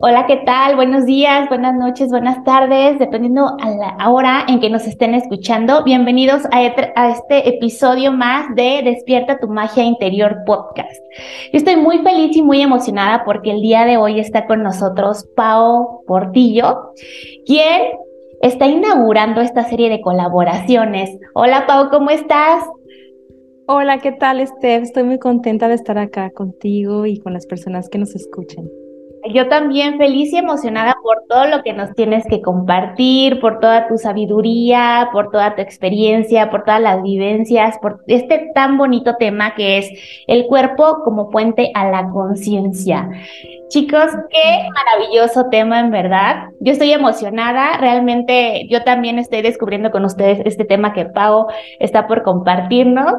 Hola, ¿qué tal? Buenos días, buenas noches, buenas tardes, dependiendo a la hora en que nos estén escuchando. Bienvenidos a este episodio más de Despierta tu magia interior podcast. Yo estoy muy feliz y muy emocionada porque el día de hoy está con nosotros Pao Portillo, quien está inaugurando esta serie de colaboraciones. Hola, Pao, ¿cómo estás? Hola, ¿qué tal, Steph? Estoy muy contenta de estar acá contigo y con las personas que nos escuchen. Yo también feliz y emocionada por todo lo que nos tienes que compartir, por toda tu sabiduría, por toda tu experiencia, por todas las vivencias, por este tan bonito tema que es el cuerpo como puente a la conciencia. Chicos, qué maravilloso tema en verdad. Yo estoy emocionada, realmente yo también estoy descubriendo con ustedes este tema que Pau está por compartirnos.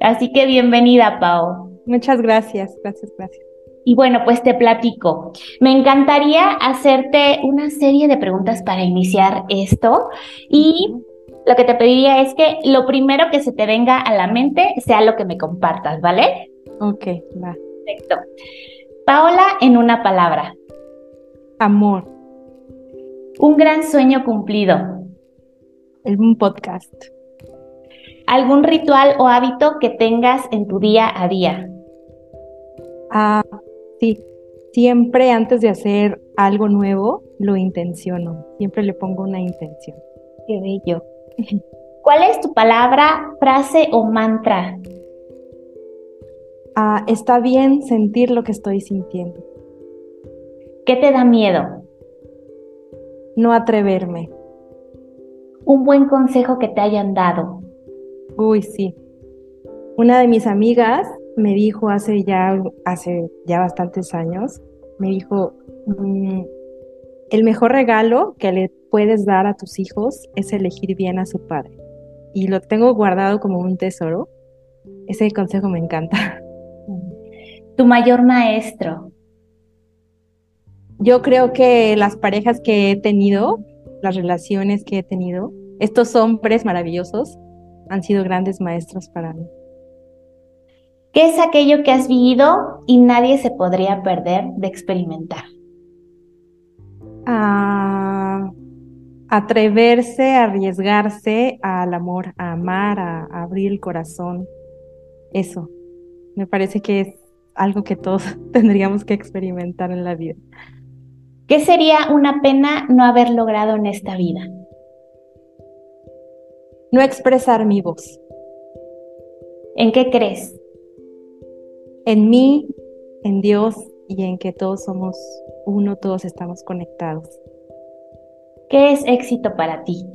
Así que bienvenida, Pau. Muchas gracias, gracias, gracias. Y bueno, pues te platico. Me encantaría hacerte una serie de preguntas para iniciar esto y lo que te pediría es que lo primero que se te venga a la mente sea lo que me compartas, ¿vale? Ok, va. Perfecto. Paola en una palabra. Amor. Un gran sueño cumplido. Un podcast. ¿Algún ritual o hábito que tengas en tu día a día? Ah, Sí, siempre antes de hacer algo nuevo, lo intenciono. Siempre le pongo una intención. Qué bello. ¿Cuál es tu palabra, frase o mantra? Ah, está bien sentir lo que estoy sintiendo. ¿Qué te da miedo? No atreverme. Un buen consejo que te hayan dado. Uy, sí. Una de mis amigas me dijo hace ya, hace ya bastantes años, me dijo, mm, el mejor regalo que le puedes dar a tus hijos es elegir bien a su padre. Y lo tengo guardado como un tesoro. Ese consejo me encanta. Tu mayor maestro. Yo creo que las parejas que he tenido, las relaciones que he tenido, estos hombres maravillosos han sido grandes maestros para mí. ¿Qué es aquello que has vivido y nadie se podría perder de experimentar? Ah, atreverse, arriesgarse al amor, a amar, a, a abrir el corazón. Eso, me parece que es algo que todos tendríamos que experimentar en la vida. ¿Qué sería una pena no haber logrado en esta vida? No expresar mi voz. ¿En qué crees? En mí, en Dios y en que todos somos uno, todos estamos conectados. ¿Qué es éxito para ti?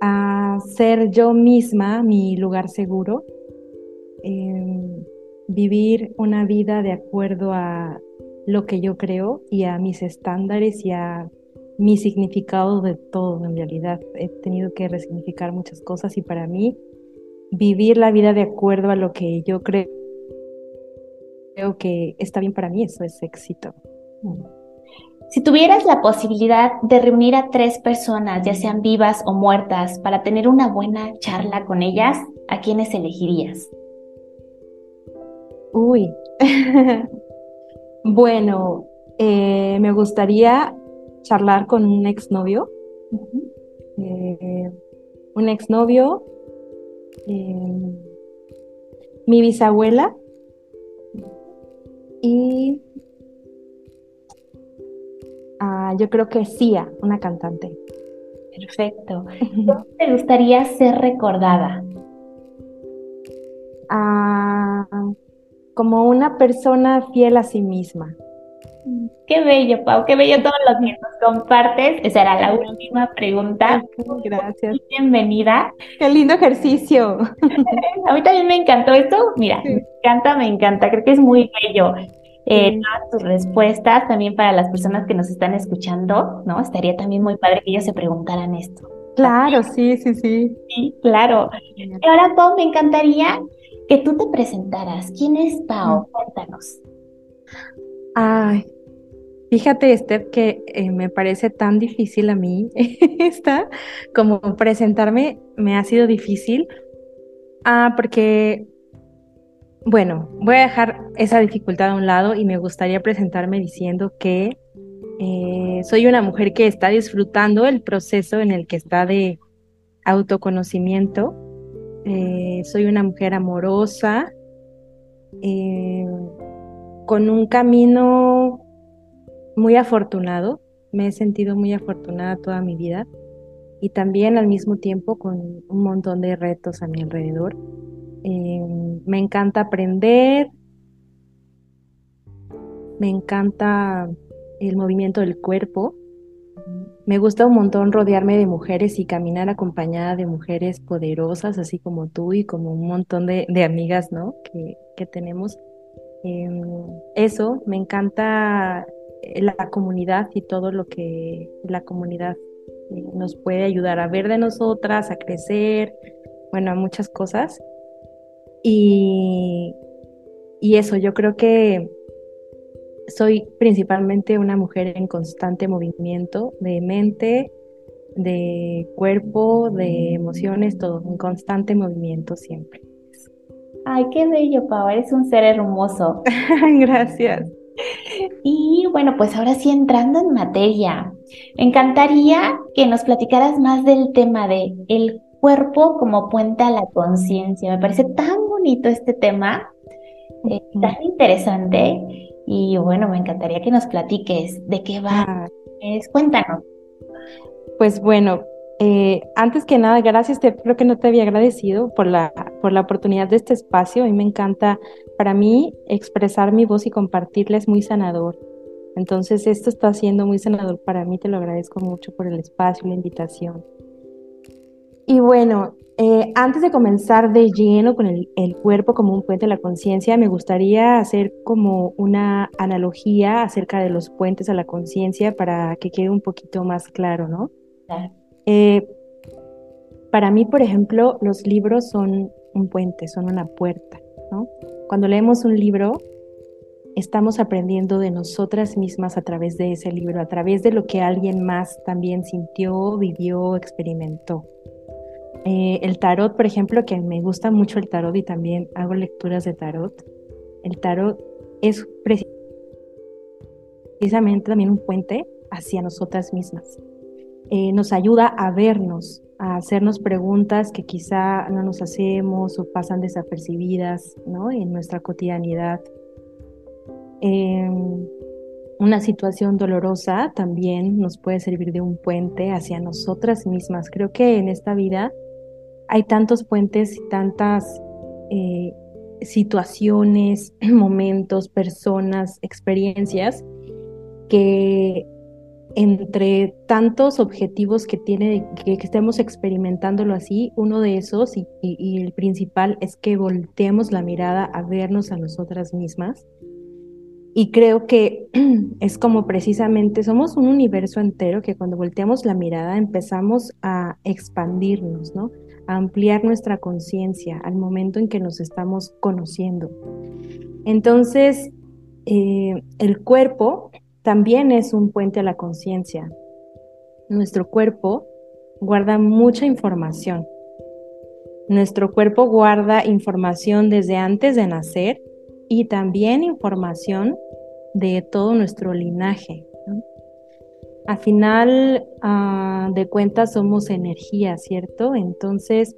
A ser yo misma mi lugar seguro, em, vivir una vida de acuerdo a lo que yo creo y a mis estándares y a mi significado de todo en realidad. He tenido que resignificar muchas cosas y para mí vivir la vida de acuerdo a lo que yo creo, creo que está bien para mí, eso es éxito. Si tuvieras la posibilidad de reunir a tres personas, ya sean vivas o muertas, para tener una buena charla con ellas, ¿a quiénes elegirías? Uy, bueno, eh, me gustaría charlar con un exnovio. Eh, un exnovio Em, mi bisabuela y ah, yo creo que Sia, una cantante. Perfecto. ¿Cómo te gustaría ser recordada? Ah, como una persona fiel a sí misma. Qué bello, Pau, qué bello todo lo que nos compartes. Esa era la última pregunta. Gracias. Bienvenida. Qué lindo ejercicio. A mí también me encantó esto. Mira, me encanta, me encanta. Creo que es muy bello. Eh, todas tus respuestas también para las personas que nos están escuchando, ¿no? Estaría también muy padre que ellos se preguntaran esto. Claro, sí, sí, sí. Sí, claro. Y ahora, Pau, me encantaría que tú te presentaras. ¿Quién es Pau? Cuéntanos. Ay, fíjate, Steph, que eh, me parece tan difícil a mí esta, como presentarme me ha sido difícil. Ah, porque Bueno, voy a dejar esa dificultad a un lado y me gustaría presentarme diciendo que eh, soy una mujer que está disfrutando el proceso en el que está de autoconocimiento. Eh, soy una mujer amorosa, con un camino muy afortunado. Me he sentido muy afortunada toda mi vida y también al mismo tiempo con un montón de retos a mi alrededor. Em, me encanta aprender, me encanta el movimiento del cuerpo, me gusta un montón rodearme de mujeres y caminar acompañada de mujeres poderosas, así como tú y como un montón de, amigas, ¿no? Que, tenemos. Em, eso, me encanta la comunidad y todo lo que la comunidad eh, nos puede ayudar a ver de nosotras, a crecer, bueno, a muchas cosas. Y, y eso, yo creo que soy principalmente una mujer en constante movimiento de mente, de cuerpo, de emociones, todo, en constante movimiento siempre. Ay, qué bello, Pau, eres un ser hermoso. Gracias. Y bueno, pues ahora sí entrando en materia, me encantaría que nos platicaras más del tema de el cuerpo como puente a la conciencia. Me parece tan bonito este tema, eh, tan interesante. Y bueno, me encantaría que nos platiques de qué va. Es, cuéntanos. Pues bueno, eh, antes que nada, gracias, te, creo que no te había agradecido por la, por la oportunidad de este espacio. A mí me encanta, para mí, expresar mi voz y compartirla es muy sanador. Entonces, esto está siendo muy sanador para mí, te lo agradezco mucho por el espacio, la invitación. Y bueno, eh, antes de comenzar de lleno con el, cuerpo como un puente de la conciencia, me gustaría hacer como una analogía acerca de los puentes a la conciencia para que quede un poquito más claro, ¿no? Eh, para mí, por ejemplo, los libros son un puente, son una puerta. Cuando leemos un libro, estamos aprendiendo de nosotras mismas a través de ese libro, a través de lo que alguien más también sintió, vivió, experimentó. Eh, el tarot, por ejemplo, que me gusta mucho el tarot y también hago lecturas de tarot. El tarot es precisamente también un puente hacia nosotras mismas. Eh, nos ayuda a vernos, a hacernos preguntas que quizá no nos hacemos o pasan desapercibidas ¿no? en nuestra cotidianidad. Em, una situación dolorosa también nos puede servir de un puente hacia nosotras mismas. Creo que en esta vida hay tantos puentes y tantas eh, situaciones, momentos, personas, experiencias que entre tantos objetivos que tiene, que, estemos experimentándolo así, uno de esos y, el principal es que volteemos la mirada a vernos a nosotras mismas. Y creo que es como precisamente somos un universo entero que cuando volteamos la mirada empezamos a expandirnos, ¿no? ampliar nuestra conciencia al momento en que nos estamos conociendo. Entonces, eh, el cuerpo también es un puente a la conciencia. Nuestro cuerpo guarda mucha información. Nuestro cuerpo guarda información desde antes de nacer y también información de todo nuestro linaje. A final ah, de cuentas somos energía, ¿cierto? Entonces,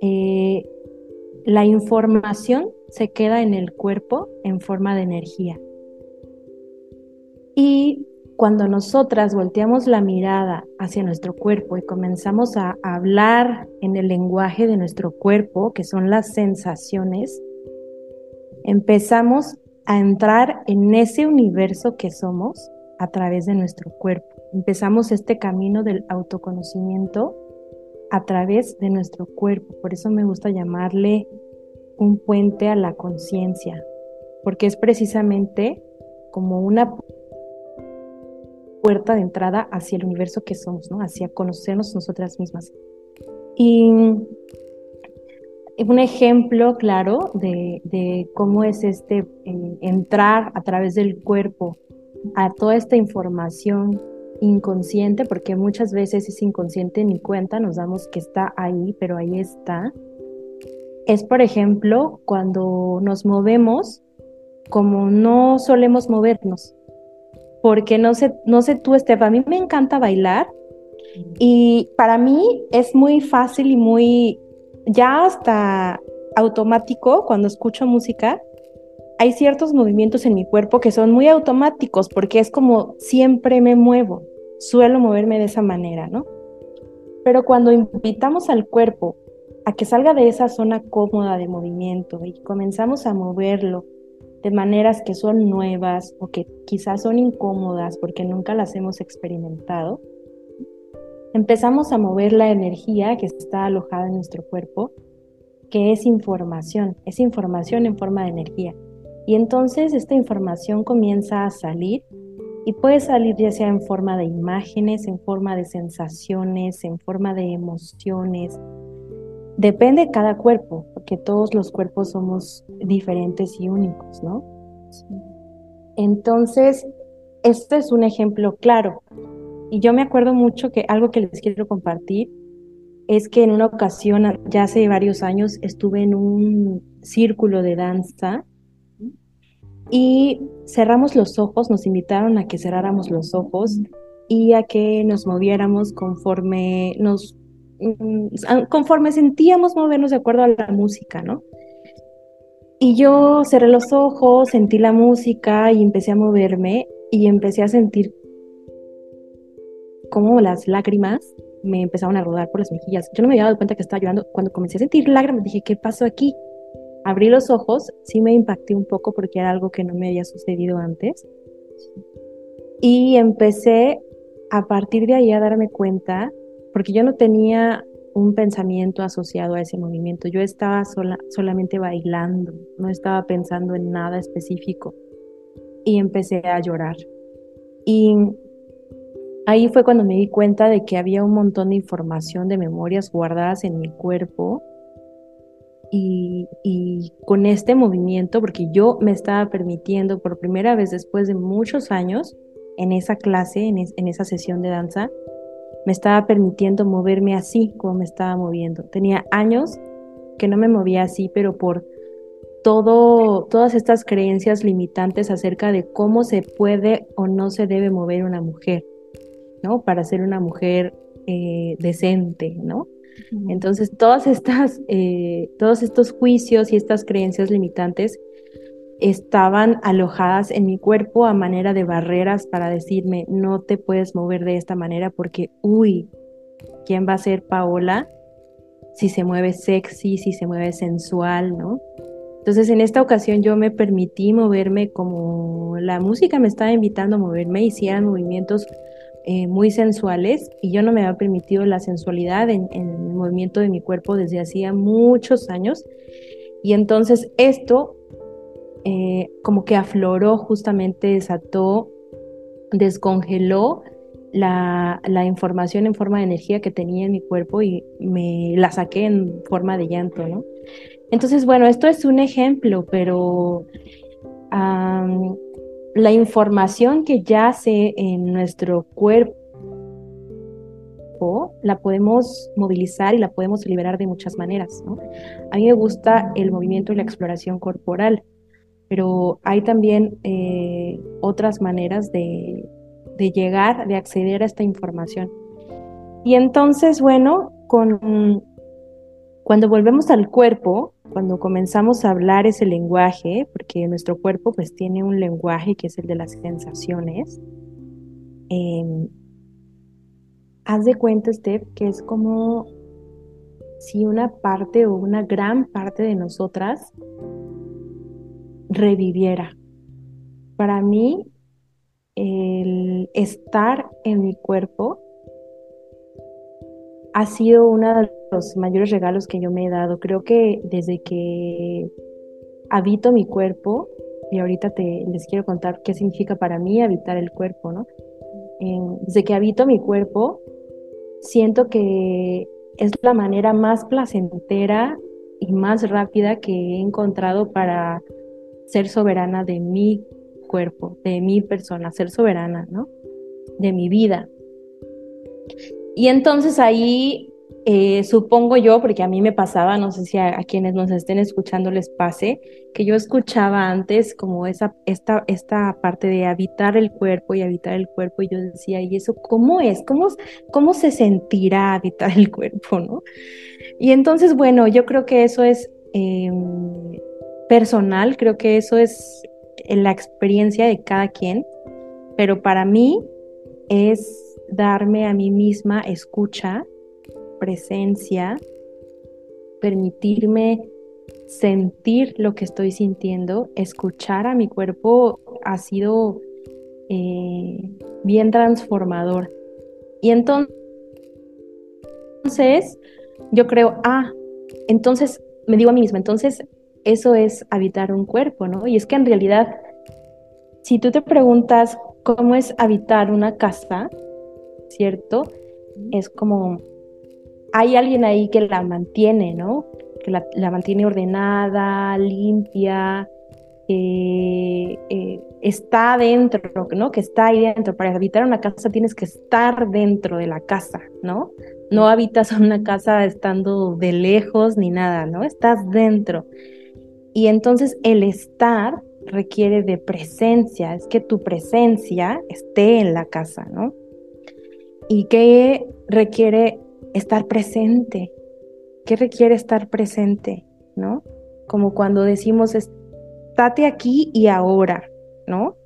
eh, la información se queda en el cuerpo en forma de energía. Y cuando nosotras volteamos la mirada hacia nuestro cuerpo y comenzamos a hablar en el lenguaje de nuestro cuerpo, que son las sensaciones, empezamos a entrar en ese universo que somos a través de nuestro cuerpo. Empezamos este camino del autoconocimiento a través de nuestro cuerpo. Por eso me gusta llamarle un puente a la conciencia, porque es precisamente como una puerta de entrada hacia el universo que somos, ¿no? Hacia conocernos nosotras mismas. Y un ejemplo claro de, cómo es este eh, entrar a través del cuerpo a toda esta información inconsciente, porque muchas veces es inconsciente ni cuenta, nos damos que está ahí, pero ahí está. es, por ejemplo, cuando nos movemos como no solemos movernos. Porque no sé, no sé tú, Estef, a mí me encanta bailar y para mí es muy fácil y muy, ya hasta automático cuando escucho música, hay ciertos movimientos en mi cuerpo que son muy automáticos porque es como siempre me muevo, suelo moverme de esa manera, ¿no? Pero cuando invitamos al cuerpo a que salga de esa zona cómoda de movimiento y comenzamos a moverlo de maneras que son nuevas o que quizás son incómodas porque nunca las hemos experimentado, empezamos a mover la energía que está alojada en nuestro cuerpo, que es información, es información en forma de energía. Y entonces esta información comienza a salir y puede salir ya sea en forma de imágenes, en forma de sensaciones, en forma de emociones. Depende de cada cuerpo, porque todos los cuerpos somos diferentes y únicos, ¿no? Entonces, este es un ejemplo claro. Y yo me acuerdo mucho que algo que les quiero compartir es que en una ocasión, ya hace varios años, estuve en un círculo de danza y cerramos los ojos, nos invitaron a que cerráramos los ojos y a que nos moviéramos conforme nos conforme sentíamos movernos de acuerdo a la música, ¿no? Y yo cerré los ojos, sentí la música y empecé a moverme y empecé a sentir como las lágrimas me empezaron a rodar por las mejillas. Yo no me había dado cuenta que estaba llorando. Cuando comencé a sentir lágrimas, dije, ¿qué pasó aquí? Abrí los ojos, sí me impacté un poco porque era algo que no me había sucedido antes. Y empecé a partir de ahí a darme cuenta, porque yo no tenía un pensamiento asociado a ese movimiento, yo estaba sola, solamente bailando, no estaba pensando en nada específico. Y empecé a llorar. Y ahí fue cuando me di cuenta de que había un montón de información de memorias guardadas en mi cuerpo y, con este movimiento, porque yo me estaba permitiendo por primera vez después de muchos años en esa clase, en esa sesión de danza, me estaba permitiendo moverme así como me estaba moviendo. Tenía años que no me movía así, pero por todo, todas estas creencias limitantes acerca de cómo se puede o no se debe mover una mujer, ¿no? Para ser una mujer eh, decente, ¿no? Entonces, todas estas, eh, todos estos juicios y estas creencias limitantes estaban alojadas en mi cuerpo a manera de barreras para decirme, no te puedes mover de esta manera porque, uy, ¿quién va a ser Paola si se mueve sexy, si se mueve sensual, ¿no? Entonces en esta ocasión yo me permití moverme como la música me estaba invitando a moverme, hicieran movimientos eh, muy sensuales y yo no me había permitido la sensualidad en, el movimiento de mi cuerpo desde hacía muchos años. Y entonces esto eh, como que afloró, justamente desató, descongeló la, la, información en forma de energía que tenía en mi cuerpo y me la saqué en forma de llanto, ¿no? Entonces, bueno, esto es un ejemplo, pero la información que yace en nuestro cuerpo la podemos movilizar y la podemos liberar de muchas maneras. A mí me gusta el movimiento y la exploración corporal, pero hay también eh, otras maneras de, de llegar, de acceder a esta información. Y entonces, bueno, con, cuando volvemos al cuerpo, cuando comenzamos a hablar ese lenguaje, porque nuestro cuerpo pues tiene un lenguaje que es el de las sensaciones, em, haz de cuenta, Steph, que es como si una parte o una gran parte de nosotras reviviera. Para mí, el estar en mi cuerpo ha sido uno de los mayores regalos que yo me he dado. Creo que desde que habito mi cuerpo, y ahorita te, les quiero contar qué significa para mí habitar el cuerpo, ¿no? desde que habito mi cuerpo, siento que es la manera más placentera y más rápida que he encontrado para ser soberana de mi cuerpo, de mi persona, ser soberana, ¿no? De mi vida. Y entonces ahí eh, supongo yo, porque a mí me pasaba, no sé si a, quienes nos estén escuchando les pase, que yo escuchaba antes como esa, esta, esta parte de habitar el cuerpo y habitar el cuerpo, y yo decía, ¿y eso cómo es? ¿Cómo, cómo se sentirá habitar el cuerpo, no? Y entonces, bueno, yo creo que eso es em, personal, creo que eso es la experiencia de cada quien, pero para mí es darme a mí misma escucha presencia, permitirme sentir lo que estoy sintiendo, escuchar a mi cuerpo ha sido eh, bien transformador. Y entonces, yo creo, ah, entonces me digo a mí misma, entonces eso es habitar un cuerpo, ¿no? Y es que en realidad, si tú te preguntas cómo es habitar una casa, ¿cierto? Es como hay alguien ahí que la mantiene, ¿no? Que la, mantiene ordenada, limpia, eh, eh, está dentro, ¿no? Que está ahí dentro. Para habitar una casa tienes que estar dentro de la casa, ¿no? No habitas una casa estando de lejos ni nada, ¿no? Estás dentro. Y entonces el estar requiere de presencia, es que tu presencia esté en la casa, ¿no? Y que requiere estar presente. ¿Qué requiere estar presente? ¿No? Como cuando decimos, estate aquí y ahora, ¿no?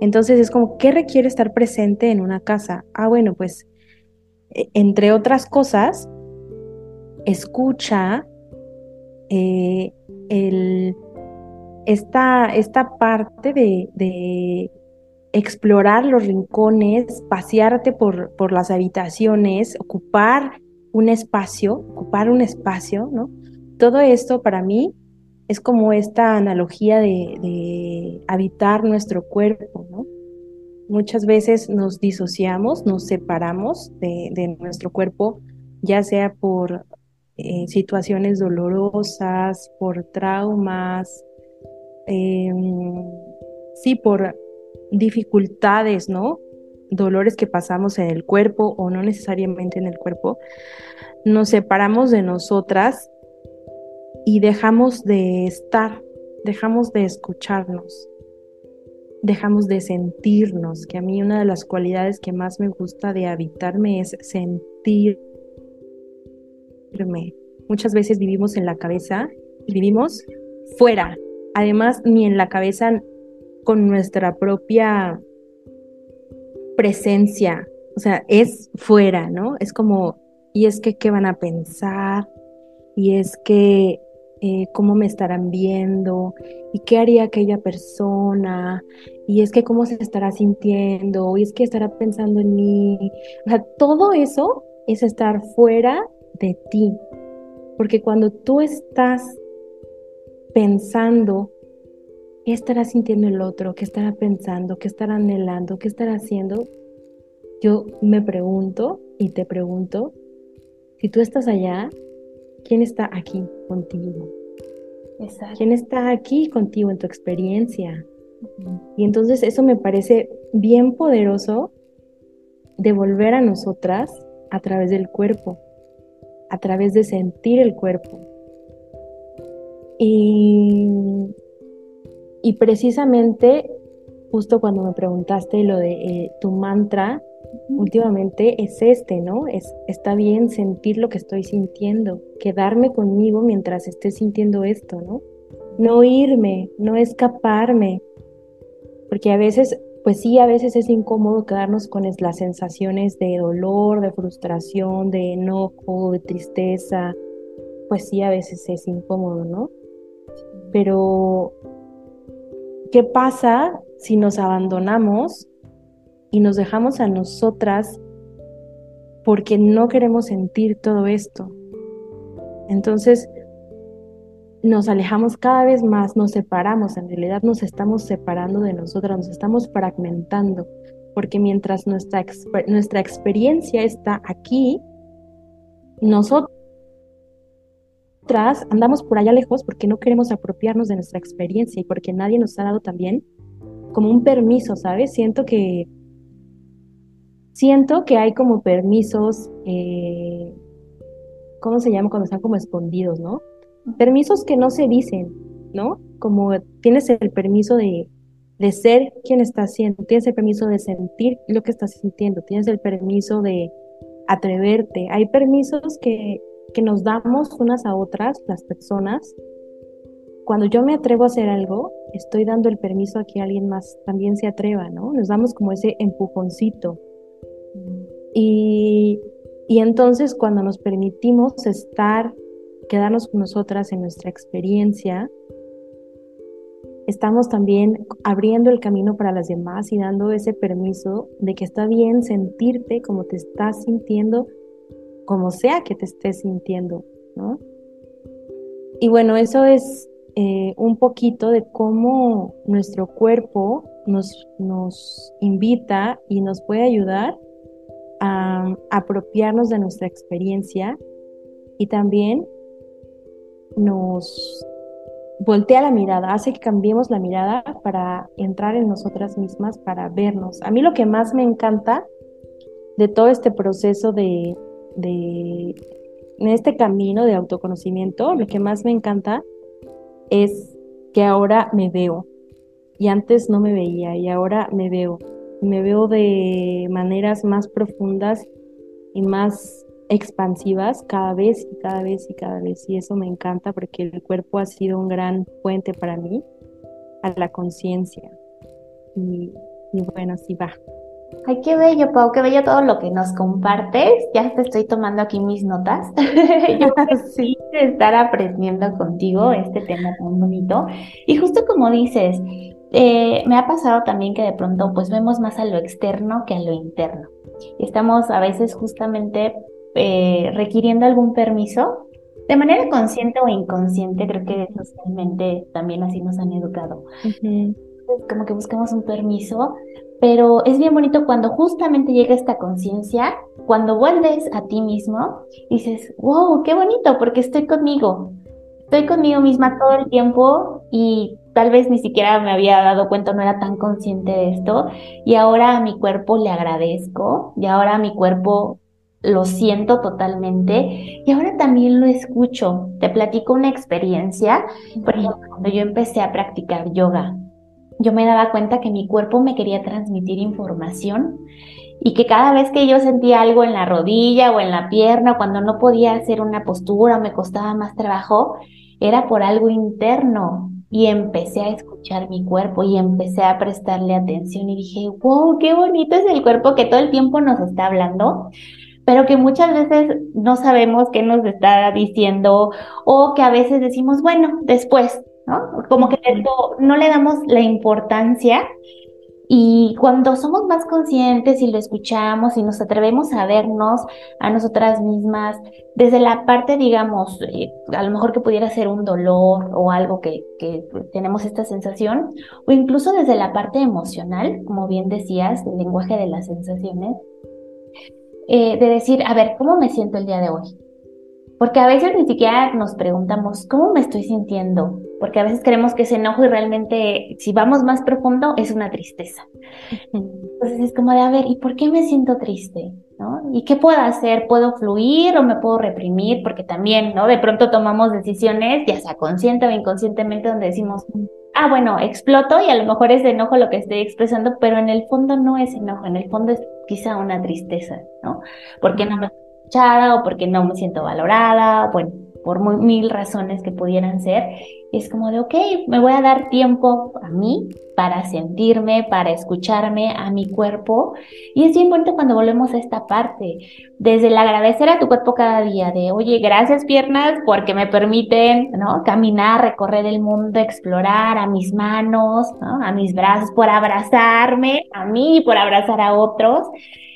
Entonces es como, ¿qué requiere estar presente en una casa? Ah, bueno, pues, e, entre otras cosas, escucha eh, esta, esta parte de, de explorar los rincones, pasearte por, por las habitaciones, ocupar un espacio, ocupar un espacio, ¿no? Todo esto para mí es como esta analogía de, habitar nuestro cuerpo, ¿no? Muchas veces nos disociamos, nos separamos de, nuestro cuerpo, ya sea por eh, situaciones dolorosas, por traumas, em, sí, por dificultades, ¿no? Dolores que pasamos en el cuerpo o no necesariamente en el cuerpo, nos separamos de nosotras y dejamos de estar, dejamos de escucharnos, dejamos de sentirnos, que a mí una de las cualidades que más me gusta de habitarme es Muchas veces vivimos en la cabeza y vivimos fuera. Además, ni en la cabeza con nuestra propia presencia, o sea, es fuera, ¿no? Es como, y es que, ¿qué van a pensar? Y es que, eh, ¿cómo me estarán viendo? ¿Y qué haría aquella persona? Y es que, ¿cómo se estará sintiendo? Y es que estará pensando en mí. O sea, todo eso es estar fuera de ti. Porque cuando tú estás pensando ¿Qué estará sintiendo el otro? ¿Qué estará pensando? ¿Qué estará anhelando? ¿Qué estará haciendo? Yo me pregunto y te pregunto, si tú estás allá, ¿quién está aquí contigo? ¿Quién está aquí contigo en tu experiencia? Y entonces eso me parece bien poderoso de volver a nosotras a través del cuerpo, a través de sentir el cuerpo. Y y precisamente, justo cuando me preguntaste lo de eh, tu mantra, últimamente es este, ¿no? Es, está bien sentir lo que estoy sintiendo, quedarme conmigo mientras esté sintiendo esto, ¿no? No irme, no escaparme, porque a veces, pues sí, a veces es incómodo quedarnos con las sensaciones de dolor, de frustración, de enojo, de tristeza, pues sí, a veces es incómodo, ¿no? Pero ¿Qué pasa si nos abandonamos y nos dejamos a nosotras porque no queremos sentir todo esto? Entonces, nos alejamos cada vez más, nos separamos, en realidad nos estamos separando de nosotras, nos estamos fragmentando, porque mientras nuestra, nuestra experiencia está aquí, nosotros andamos por allá lejos porque no queremos apropiarnos de nuestra experiencia y porque nadie nos ha dado también como un permiso, ¿sabes? Siento que siento que hay como permisos eh, ¿cómo se llama cuando están como escondidos, no? Permisos que no se dicen, ¿no? Como tienes el permiso de, de ser quien estás siendo, tienes el permiso de sentir lo que estás sintiendo, tienes el permiso de atreverte. Hay permisos que, que nos damos unas a otras, las personas. Cuando yo me atrevo a hacer algo, estoy dando el permiso a que alguien más también se atreva, ¿no? Nos damos como ese empujoncito. Y, y entonces cuando nos permitimos estar, quedarnos con nosotras en nuestra experiencia, estamos también abriendo el camino para las demás y dando ese permiso de que está bien sentirte como te estás sintiendo, como sea que te estés sintiendo, ¿no? Y bueno, eso es eh, un poquito de cómo nuestro cuerpo nos, nos invita y nos puede ayudar a apropiarnos de nuestra experiencia y también nos voltea la mirada, hace que cambiemos la mirada para entrar en nosotras mismas, para vernos. A mí lo que más me encanta de todo este proceso de, de en este camino de autoconocimiento, lo que más me encanta es que ahora me veo y antes no me veía y ahora me veo. Me veo de maneras más profundas y más expansivas cada vez y cada vez y cada vez. Y eso me encanta porque el cuerpo ha sido un gran puente para mí a la conciencia. Y, bueno, así va. Ay, qué bello, Pau, qué bello todo lo que nos compartes. Ya te estoy tomando aquí mis notas. Yo sí estar aprendiendo contigo este tema tan bonito. Y justo como dices, eh, me ha pasado también que de pronto pues vemos más a lo externo que a lo interno. Y estamos a veces justamente eh, requiriendo algún permiso, de manera consciente o inconsciente, creo que socialmente también así nos han educado. Como que buscamos un permiso, pero es bien bonito cuando justamente llega esta conciencia, cuando vuelves a ti mismo, dices, wow, qué bonito, porque estoy conmigo, estoy conmigo misma todo el tiempo y tal vez ni siquiera me había dado cuenta, no era tan consciente de esto, y ahora a mi cuerpo le agradezco, y ahora a mi cuerpo lo siento totalmente y ahora también lo escucho. Te platico una experiencia, por ejemplo, cuando yo empecé a practicar yoga, yo me daba cuenta que mi cuerpo me quería transmitir información y que cada vez que yo sentía algo en la rodilla o en la pierna, cuando no podía hacer una postura o me costaba más trabajo, era por algo interno. Y empecé a escuchar mi cuerpo y empecé a prestarle atención y dije, wow, qué bonito es el cuerpo que todo el tiempo nos está hablando pero que muchas veces no sabemos qué nos está diciendo o que a veces decimos, bueno, después, ¿no? Como que no le damos la importancia y cuando somos más conscientes y lo escuchamos y nos atrevemos a vernos a nosotras mismas, desde la parte, digamos, eh, a lo mejor que pudiera ser un dolor o algo que, que, tenemos esta sensación, o incluso desde la parte emocional, como bien decías, el lenguaje de las sensaciones, eh, de decir, a ver, ¿cómo me siento el día de hoy? Porque a veces ni siquiera nos preguntamos, ¿cómo me estoy sintiendo? Porque a veces creemos que ese enojo y realmente, si vamos más profundo, es una tristeza. Entonces es como de, a ver, ¿y por qué me siento triste? ¿No? ¿Y qué puedo hacer? ¿Puedo fluir o me puedo reprimir? Porque también, ¿no? De pronto tomamos decisiones, ya sea consciente o inconscientemente, donde decimos, ah, bueno, exploto y a lo mejor es enojo lo que estoy expresando, pero en el fondo no es enojo, en el fondo es quizá una tristeza, ¿no? Porque no me escuchada o porque no me siento valorada, bueno, por mil razones que pudieran ser, es como de, ok, me voy a dar tiempo a mí para sentirme, para escucharme a mi cuerpo. Y es bien bonito cuando volvemos a esta parte, desde el agradecer a tu cuerpo cada día, de, oye, gracias piernas porque me permiten, ¿no? Caminar, recorrer el mundo, explorar a mis manos, ¿no? A mis brazos, por abrazarme, a mí, por abrazar a otros.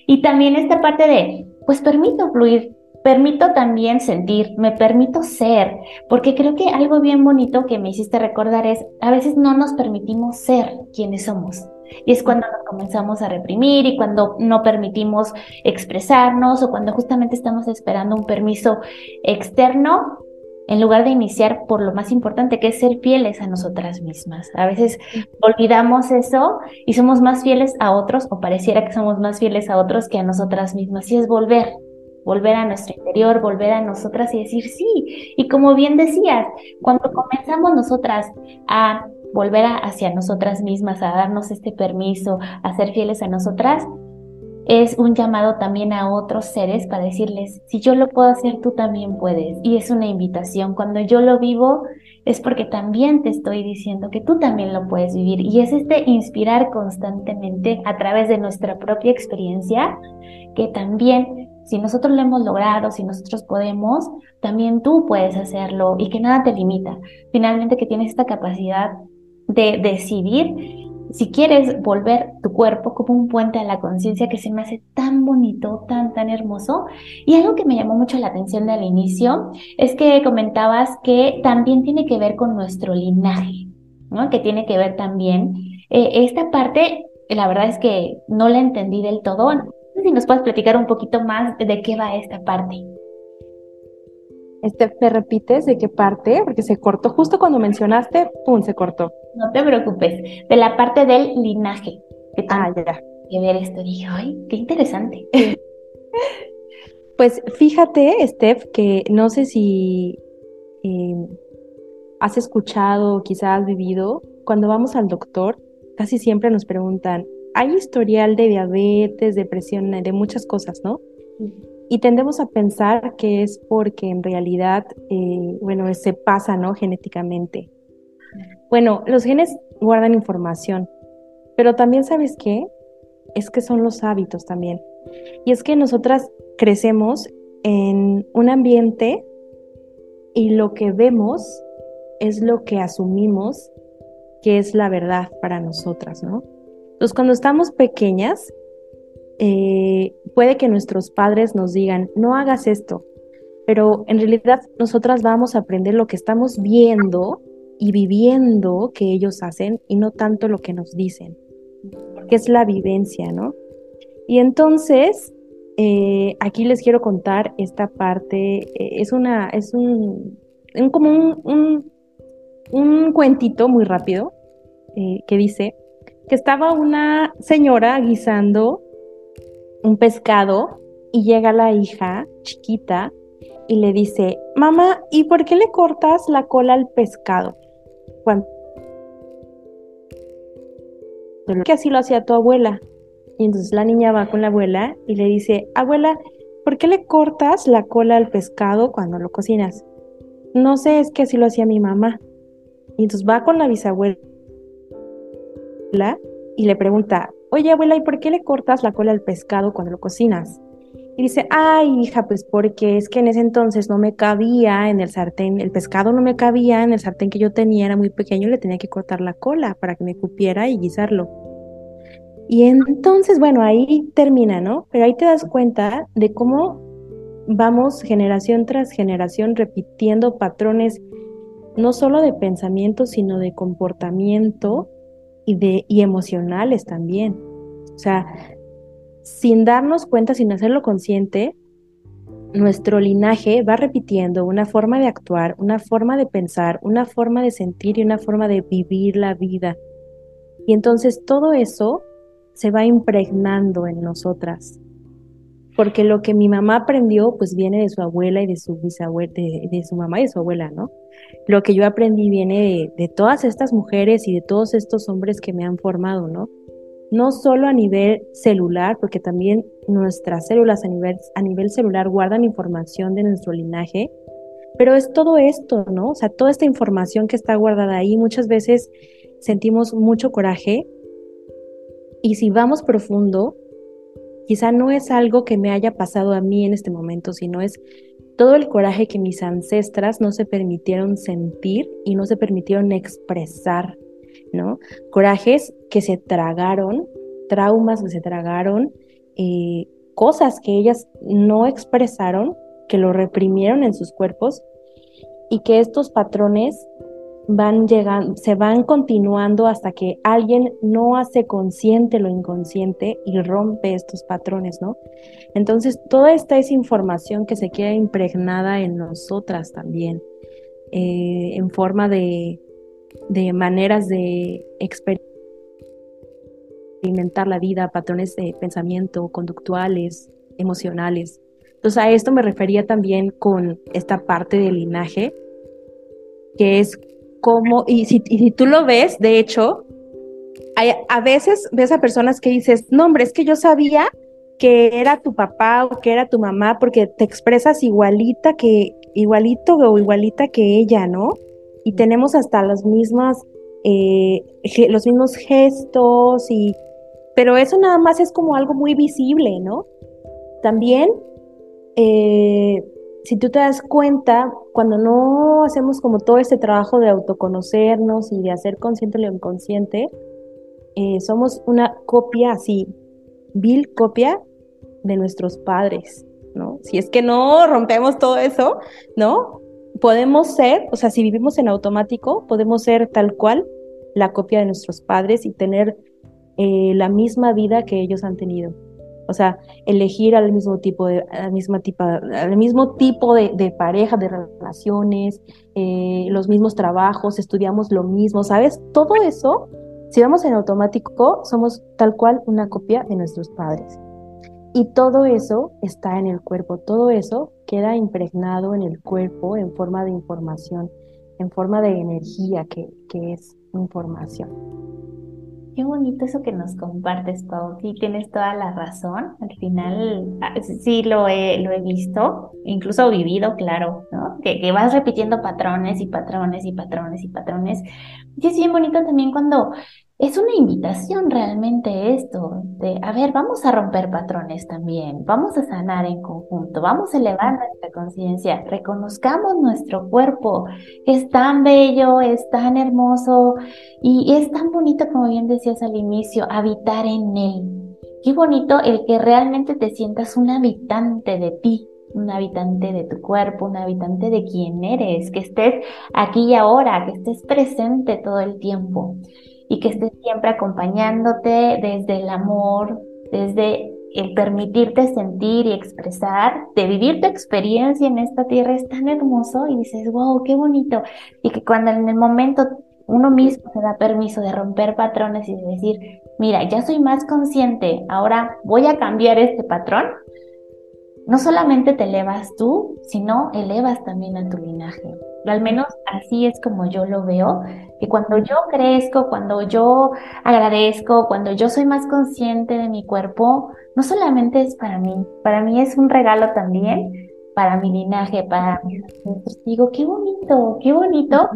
Y también esta parte de, pues permito fluir, permito también sentir, me permito ser, porque creo que algo bien bonito que me hiciste recordar es, a veces no nos permitimos ser quienes somos. Y es cuando nos comenzamos a reprimir y cuando no permitimos expresarnos o cuando justamente estamos esperando un permiso externo en lugar de iniciar por lo más importante que es ser fieles a nosotras mismas. A veces olvidamos eso y somos más fieles a otros o pareciera que somos más fieles a otros que a nosotras mismas y es volver volver a nuestro interior, volver a nosotras y decir sí. Y como bien decías, cuando comenzamos nosotras a volver hacia nosotras mismas, a darnos este permiso, a ser fieles a nosotras, es un llamado también a otros seres para decirles, si yo lo puedo hacer, tú también puedes. Y es una invitación. Cuando yo lo vivo, es porque también te estoy diciendo que tú también lo puedes vivir. Y es este inspirar constantemente a través de nuestra propia experiencia, que también, si nosotros lo hemos logrado, si nosotros podemos, también tú puedes hacerlo y que nada te limita. Finalmente, que tienes esta capacidad de decidir si quieres volver tu cuerpo como un puente a la conciencia que se me hace tan bonito, tan, tan hermoso. Y algo que me llamó mucho la atención al inicio es que comentabas que también tiene que ver con nuestro linaje, ¿no? Que tiene que ver también. Eh, esta parte, la verdad es que no la entendí del todo. Si nos puedes platicar un poquito más de qué va esta parte. Este, ¿Te repites de qué parte? Porque se cortó justo cuando mencionaste, ¡pum! se cortó. No te preocupes, de la parte del linaje. Que ah, ya. Que ver esto, dije, ay, qué interesante. pues fíjate, Steph, que no sé si em, has escuchado, quizás has vivido, cuando vamos al doctor, casi siempre nos preguntan, hay historial de diabetes, depresión, de muchas cosas, ¿no? Y tendemos a pensar que es porque en realidad, eh, bueno, se pasa, ¿no? Genéticamente. Bueno, los genes guardan información, pero también sabes qué? Es que son los hábitos también. Y es que nosotras crecemos en un ambiente y lo que vemos es lo que asumimos que es la verdad para nosotras, ¿no? Entonces, cuando estamos pequeñas, eh, puede que nuestros padres nos digan, no hagas esto, pero en realidad nosotras vamos a aprender lo que estamos viendo y viviendo que ellos hacen y no tanto lo que nos dicen, porque es la vivencia, ¿no? Y entonces, eh, aquí les quiero contar esta parte, eh, es una, es un, como un, un, cuentito muy rápido que dice que estaba una señora guisando un pescado y llega la hija chiquita y le dice, mamá, ¿y por qué le cortas la cola al pescado? Cuando que así lo hacía tu abuela. Y entonces la niña va con la abuela y le dice, abuela, ¿por qué le cortas la cola al pescado cuando lo cocinas? No sé, es que así lo hacía mi mamá. Y entonces va con la bisabuela y le pregunta, oye abuela, ¿y por qué le cortas la cola al pescado cuando lo cocinas? Y dice, ay, hija, pues porque es que en ese entonces no me cabía en el sartén, el pescado no me cabía en el sartén que yo tenía, era muy pequeño, le tenía que cortar la cola para que me cupiera y guisarlo. Y entonces, bueno, ahí termina, ¿no? Pero ahí te das cuenta de cómo vamos generación tras generación repitiendo patrones no solo de pensamiento, sino de comportamiento y, de, y emocionales también. O sea, sin darnos cuenta, sin hacerlo consciente, nuestro linaje va repitiendo una forma de actuar, una forma de pensar, una forma de sentir y una forma de vivir la vida. Y entonces todo eso se va impregnando en nosotras. Porque lo que mi mamá aprendió, pues viene de su abuela y de su bisabuela, de, de su mamá y de su abuela, ¿no? Lo que yo aprendí viene de, todas estas mujeres y de todos estos hombres que me han formado, ¿no? No solo a nivel celular, porque también nuestras células a nivel, a nivel celular guardan información de nuestro linaje, pero es todo esto, ¿no? O sea, toda esta información que está guardada ahí, muchas veces sentimos mucho coraje y si vamos profundo, quizá no es algo que me haya pasado a mí en este momento, sino es todo el coraje que mis ancestras no se permitieron sentir y no se permitieron expresar, ¿no? Corajes que se tragaron, traumas que se tragaron, eh, cosas que ellas no expresaron, que lo reprimieron en sus cuerpos y que estos patrones van llegando, se van continuando hasta que alguien no hace consciente lo inconsciente y rompe estos patrones, ¿no? Entonces, toda esta es información que se queda impregnada en nosotras también, eh, en forma de, de maneras de experimentar la vida, patrones de pensamiento, conductuales, emocionales. Entonces a esto me refería también con esta parte del linaje, que es como, y si, y si tú lo ves, de hecho, hay, a veces ves a personas que dices, no, hombre, es que yo sabía que era tu papá o que era tu mamá porque te expresas igualita que, igualito o igualita que ella, ¿no? Y tenemos hasta las mismas, eh, los mismos gestos y, pero eso nada más es como algo muy visible, ¿no? También, eh, si tú te das cuenta, cuando no hacemos como todo este trabajo de autoconocernos y de hacer consciente lo inconsciente, eh, somos una copia así, vil copia de nuestros padres, ¿no? Si es que no rompemos todo eso, ¿no? Podemos ser, o sea, si vivimos en automático, podemos ser tal cual la copia de nuestros padres y tener eh, la misma vida que ellos han tenido. O sea, elegir al mismo tipo de, al mismo tipo, al mismo tipo de, pareja, de relaciones, eh, los mismos trabajos, estudiamos lo mismo, ¿sabes? Todo eso si vamos en automático, somos tal cual una copia de nuestros padres. Y todo eso está en el cuerpo, todo eso queda impregnado en el cuerpo en forma de información, en forma de energía que es información. Qué bonito eso que nos compartes, Pau. Sí, tienes toda la razón. Al final, ah, sí lo he, lo he visto, incluso vivido, claro, ¿no? Que vas repitiendo patrones y patrones y patrones y patrones. Y es bien bonito también cuando es una invitación realmente esto, de, a ver, vamos a romper patrones también, vamos a sanar en conjunto, vamos a elevar nuestra conciencia, reconozcamos nuestro cuerpo, es tan bello, es tan hermoso y es tan bonito, como bien decías al inicio, habitar en él. Qué bonito el que realmente te sientas un habitante de ti, un habitante de tu cuerpo, un habitante de quién eres, que estés aquí y ahora, que estés presente todo el tiempo y que estés siempre acompañándote desde el amor, desde el permitirte sentir y expresar, de vivir tu experiencia en esta tierra es tan hermoso y dices, wow, qué bonito. Y que cuando en el momento uno mismo se da permiso de romper patrones y de decir, mira, ya soy más consciente, ahora voy a cambiar este patrón, no solamente te elevas tú, sino elevas también a tu linaje. Al menos así es como yo lo veo, que cuando yo crezco, cuando yo agradezco, cuando yo soy más consciente de mi cuerpo, no solamente es para mí, para mí es un regalo también para mi linaje, para mis ancestros. Digo, qué bonito, qué bonito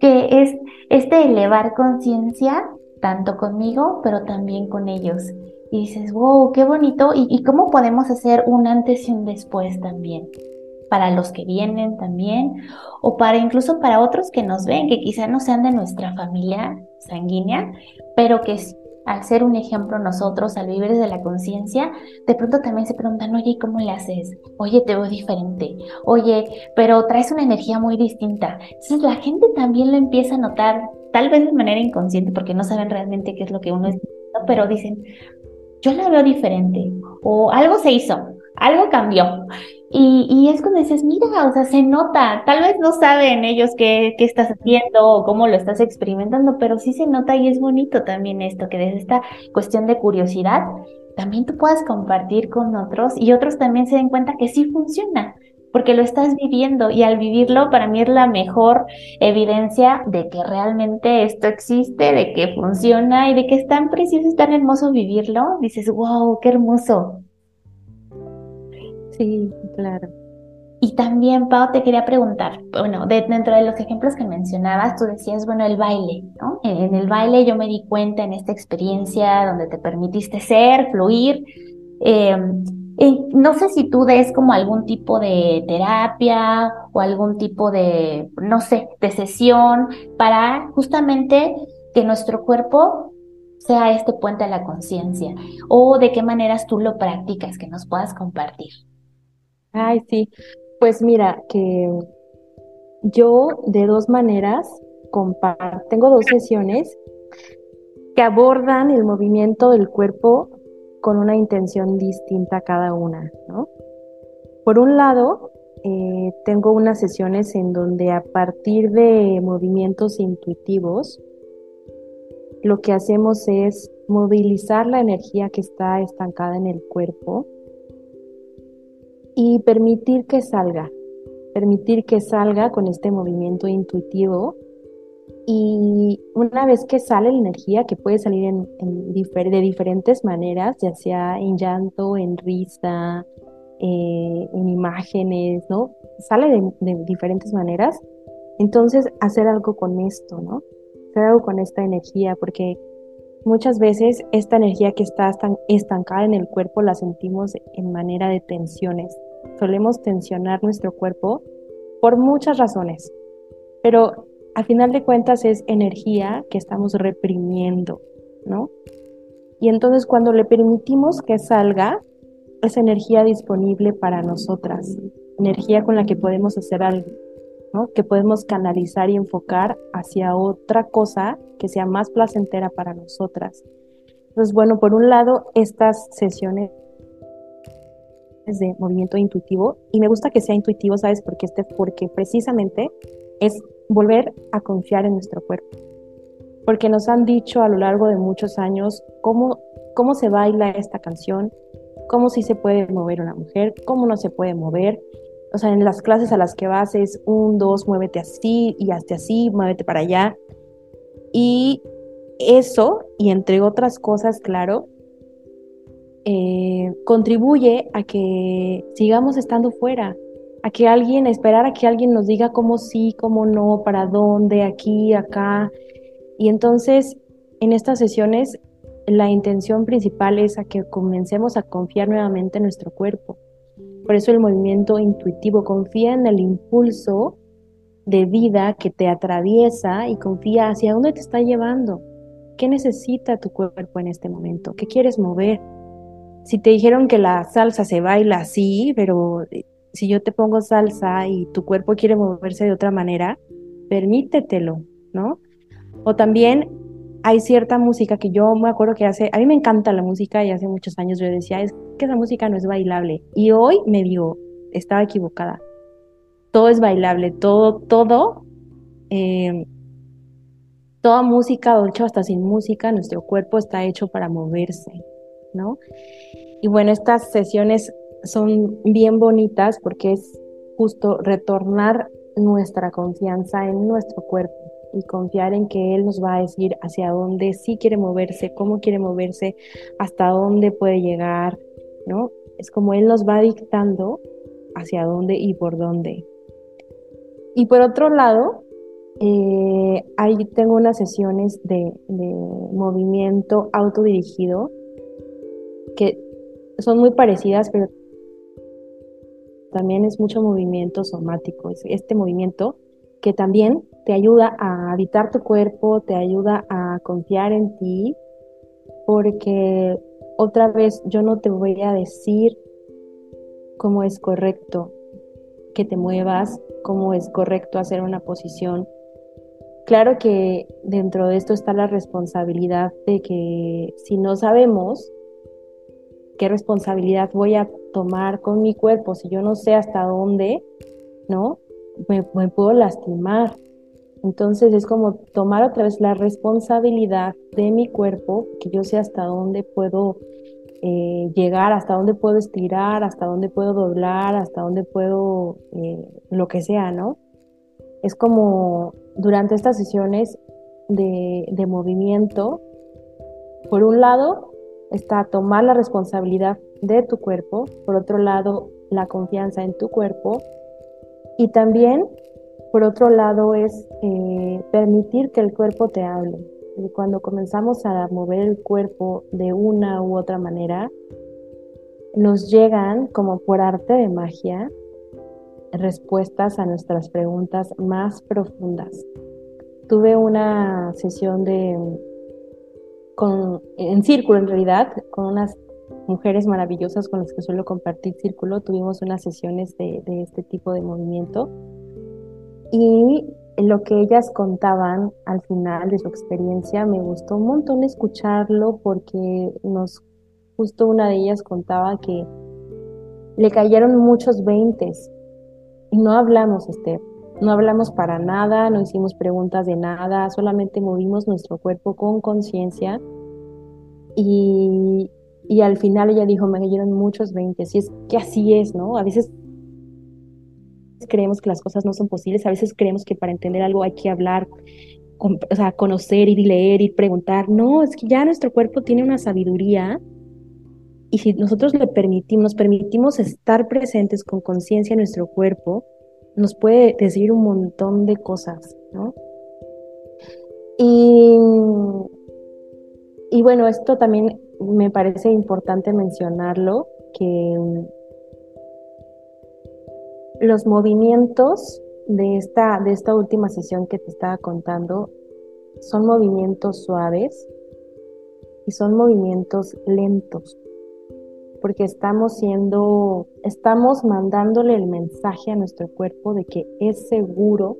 que es este elevar conciencia tanto conmigo, pero también con ellos. Y dices, wow, qué bonito. ¿Y, ¿Y cómo podemos hacer un antes y un después también? Para los que vienen también, o para incluso para otros que nos ven, que quizá no sean de nuestra familia sanguínea, pero que al ser un ejemplo nosotros, al vivir desde la conciencia, de pronto también se preguntan, oye, ¿cómo le haces? Oye, te veo diferente. Oye, pero traes una energía muy distinta. Entonces la gente también lo empieza a notar, tal vez de manera inconsciente, porque no saben realmente qué es lo que uno es, pero dicen, yo la veo diferente, o algo se hizo, algo cambió. Y, es cuando dices, mira, o sea, se nota, tal vez no saben ellos qué, qué, estás haciendo o cómo lo estás experimentando, pero sí se nota y es bonito también esto, que desde esta cuestión de curiosidad, también tú puedas compartir con otros y otros también se den cuenta que sí funciona, porque lo estás viviendo y al vivirlo para mí es la mejor evidencia de que realmente esto existe, de que funciona y de que es tan precioso, es tan hermoso vivirlo. Dices, wow, qué hermoso. Sí, claro. Y también, Pau, te quería preguntar, bueno, dentro de los ejemplos que mencionabas, tú decías, bueno, el baile, ¿no? En, el baile yo me di cuenta en esta experiencia donde te permitiste ser, fluir. Em, no sé si tú des como algún tipo de terapia o algún tipo de, no sé, de sesión para justamente que nuestro cuerpo sea este puente a la conciencia o de qué maneras tú lo practicas que nos puedas compartir. Ay, sí. Pues mira, que yo de dos maneras comparto, tengo dos sesiones que abordan el movimiento del cuerpo con una intención distinta cada una, ¿no? Por un lado, eh, tengo unas sesiones en donde a partir de movimientos intuitivos, lo que hacemos es movilizar la energía que está estancada en el cuerpo y permitir que salga, permitir que salga con este movimiento intuitivo y una vez que sale la energía, que puede salir de diferentes maneras, ya sea en llanto, en risa, eh, en imágenes, ¿no? Sale de, de, diferentes maneras. Entonces, hacer algo con esto, ¿no? Hacer algo con esta energía, porque muchas veces esta energía que está estancada en el cuerpo la sentimos en manera de tensiones. Solemos tensionar nuestro cuerpo por muchas razones, pero al final de cuentas es energía que estamos reprimiendo, ¿no? Y entonces cuando le permitimos que salga, es energía disponible para nosotras, energía con la que podemos hacer algo, ¿no? Que podemos canalizar y enfocar hacia otra cosa que sea más placentera para nosotras. Entonces, bueno, por un lado, estas sesiones de movimiento intuitivo y me gusta que sea intuitivo, ¿sabes? Porque este porque precisamente es volver a confiar en nuestro cuerpo. Porque nos han dicho a lo largo de muchos años cómo cómo se baila esta canción, cómo sí se puede mover una mujer, cómo no se puede mover. O sea, en las clases a las que vas es un, dos, muévete así y hazte así, muévete para allá. Y eso, y entre otras cosas, claro, eh, contribuye a que sigamos estando fuera, a que alguien, esperar a que alguien nos diga cómo sí, cómo no, para dónde, aquí, acá. Y entonces, en estas sesiones, la intención principal es a que comencemos a confiar nuevamente en nuestro cuerpo. Por eso el movimiento intuitivo confía en el impulso de vida que te atraviesa y confía hacia dónde te está llevando. ¿Qué necesita tu cuerpo en este momento? ¿Qué quieres mover? Si te dijeron que la salsa se baila así, pero eh, si yo te pongo salsa y tu cuerpo quiere moverse de otra manera, permítetelo, ¿no? O también hay cierta música que yo me acuerdo que hace, a mí me encanta la música y hace muchos años yo decía, es que esa música no es bailable. Y hoy me digo, estaba equivocada. Todo es bailable, todo, todo, eh, toda música, o hecho hasta sin música, nuestro cuerpo está hecho para moverse, ¿no? Y bueno, estas sesiones son bien bonitas porque es justo retornar nuestra confianza en nuestro cuerpo y confiar en que Él nos va a decir hacia dónde sí quiere moverse, cómo quiere moverse, hasta dónde puede llegar, ¿no? Es como Él nos va dictando hacia dónde y por dónde. Y por otro lado, eh, ahí tengo unas sesiones de, de movimiento autodirigido que son muy parecidas, pero también es mucho movimiento somático, es este movimiento que también te ayuda a habitar tu cuerpo, te ayuda a confiar en ti, porque otra vez yo no te voy a decir cómo es correcto que te muevas, cómo es correcto hacer una posición. Claro que dentro de esto está la responsabilidad de que si no sabemos, qué responsabilidad voy a tomar con mi cuerpo si yo no sé hasta dónde, ¿no? Me, puedo lastimar. Entonces es como tomar otra vez la responsabilidad de mi cuerpo, que yo sé hasta dónde puedo eh, llegar, hasta dónde puedo estirar, hasta dónde puedo doblar, hasta dónde puedo eh, lo que sea, ¿no? Es como durante estas sesiones de, de movimiento, por un lado, está tomar la responsabilidad de tu cuerpo, por otro lado, la confianza en tu cuerpo y también, por otro lado, es eh, permitir que el cuerpo te hable. Y cuando comenzamos a mover el cuerpo de una u otra manera, nos llegan como por arte de magia respuestas a nuestras preguntas más profundas. Tuve una sesión de en círculo en realidad, con unas mujeres maravillosas con las que suelo compartir círculo, tuvimos unas sesiones de, este tipo de movimiento. Y lo que ellas contaban al final de su experiencia me gustó un montón escucharlo porque nos, justo una de ellas contaba que le cayeron muchos veintes. Y no hablamos, Esther, no hablamos para nada, no hicimos preguntas de nada, solamente movimos nuestro cuerpo con conciencia y Y al final ella dijo, me cayeron muchos 20, y es que así es, ¿no? A veces creemos que las cosas no son posibles, a veces creemos que para entender algo hay que hablar, o sea, conocer, y leer, y preguntar. No, es que ya nuestro cuerpo tiene una sabiduría y si nosotros le permitimos, permitimos estar presentes con conciencia en nuestro cuerpo, nos puede decir un montón de cosas, ¿no? Y, y bueno, esto también me parece importante mencionarlo, que los movimientos de esta, de esta última sesión que te estaba contando son movimientos suaves y son movimientos lentos, porque estamos siendo, estamos mandándole el mensaje a nuestro cuerpo de que es seguro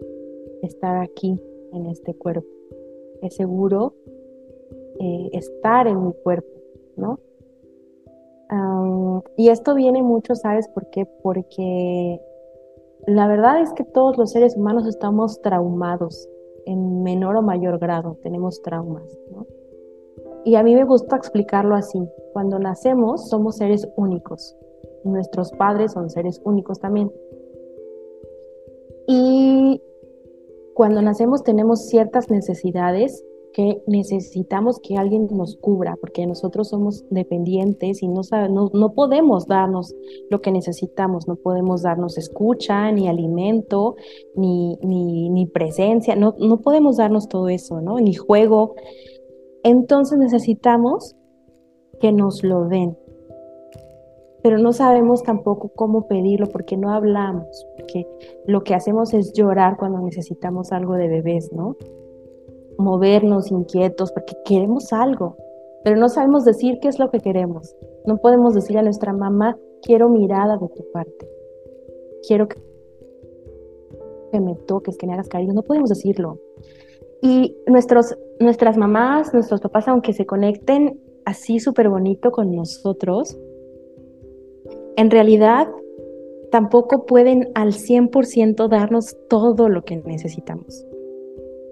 estar aquí en este cuerpo, es seguro eh, estar en mi cuerpo, ¿no? y esto viene mucho, ¿sabes por qué? Porque la verdad es que todos los seres humanos estamos traumados en menor o mayor grado, tenemos traumas, ¿no? Y a mí me gusta explicarlo así. Cuando nacemos somos seres únicos. Nuestros padres son seres únicos también. Y cuando nacemos tenemos ciertas necesidades que necesitamos que alguien nos cubra, porque nosotros somos dependientes y no, no, podemos darnos lo que necesitamos, no podemos darnos escucha, ni alimento, ni, ni, ni presencia, no, no podemos darnos todo eso, ¿no? Ni juego. Entonces necesitamos que nos lo den, pero no sabemos tampoco cómo pedirlo porque no hablamos, porque lo que hacemos es llorar cuando necesitamos algo de bebés, ¿no? movernos inquietos porque queremos algo, pero no sabemos decir qué es lo que queremos. No podemos decir a nuestra mamá, quiero mirada de tu parte, quiero que me toques, que me hagas cariño. No podemos decirlo. Y nuestros, nuestras mamás, nuestros papás, aunque se conecten así súper bonito con nosotros, en realidad tampoco pueden al 100% darnos todo lo que necesitamos.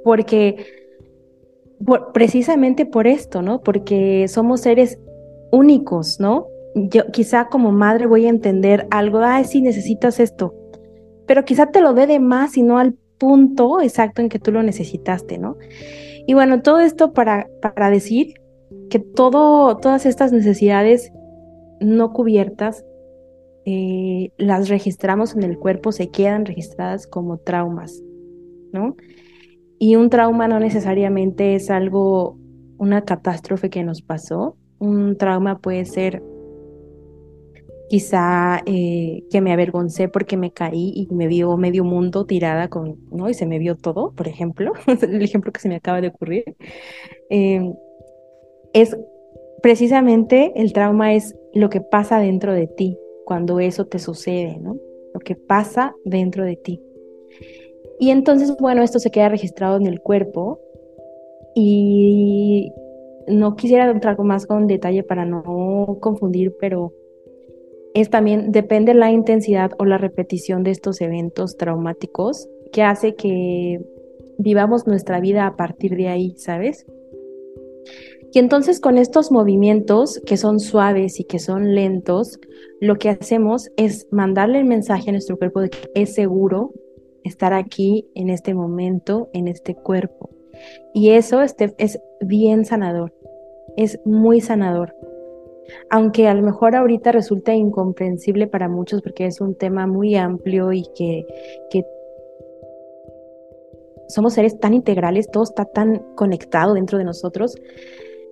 Porque precisamente por esto, ¿no? Porque somos seres únicos, ¿no? Yo quizá como madre voy a entender algo, ay, sí, necesitas esto, pero quizá te lo dé de más y no al punto exacto en que tú lo necesitaste, ¿no? Y bueno, todo esto para, para decir que todo, todas estas necesidades no cubiertas eh, las registramos en el cuerpo, se quedan registradas como traumas, ¿no? Y un trauma no necesariamente es algo, una catástrofe que nos pasó. Un trauma puede ser quizá eh, que me avergoncé porque me caí y me vio medio mundo tirada con, ¿no? Y se me vio todo, por ejemplo, el ejemplo que se me acaba de ocurrir. Em, es precisamente el trauma es lo que pasa dentro de ti cuando eso te sucede, ¿no? Lo que pasa dentro de ti. Y entonces, bueno, esto se queda registrado en el cuerpo y no quisiera entrar más con detalle para no confundir, pero es también, depende la intensidad o la repetición de estos eventos traumáticos que hace que vivamos nuestra vida a partir de ahí, ¿sabes? Y entonces con estos movimientos que son suaves y que son lentos, lo que hacemos es mandarle el mensaje a nuestro cuerpo de que es seguro, estar aquí en este momento, en este cuerpo. Y eso es bien sanador, es muy sanador. Aunque a lo mejor ahorita resulta incomprensible para muchos porque es un tema muy amplio y que, somos seres tan integrales, todo está tan conectado dentro de nosotros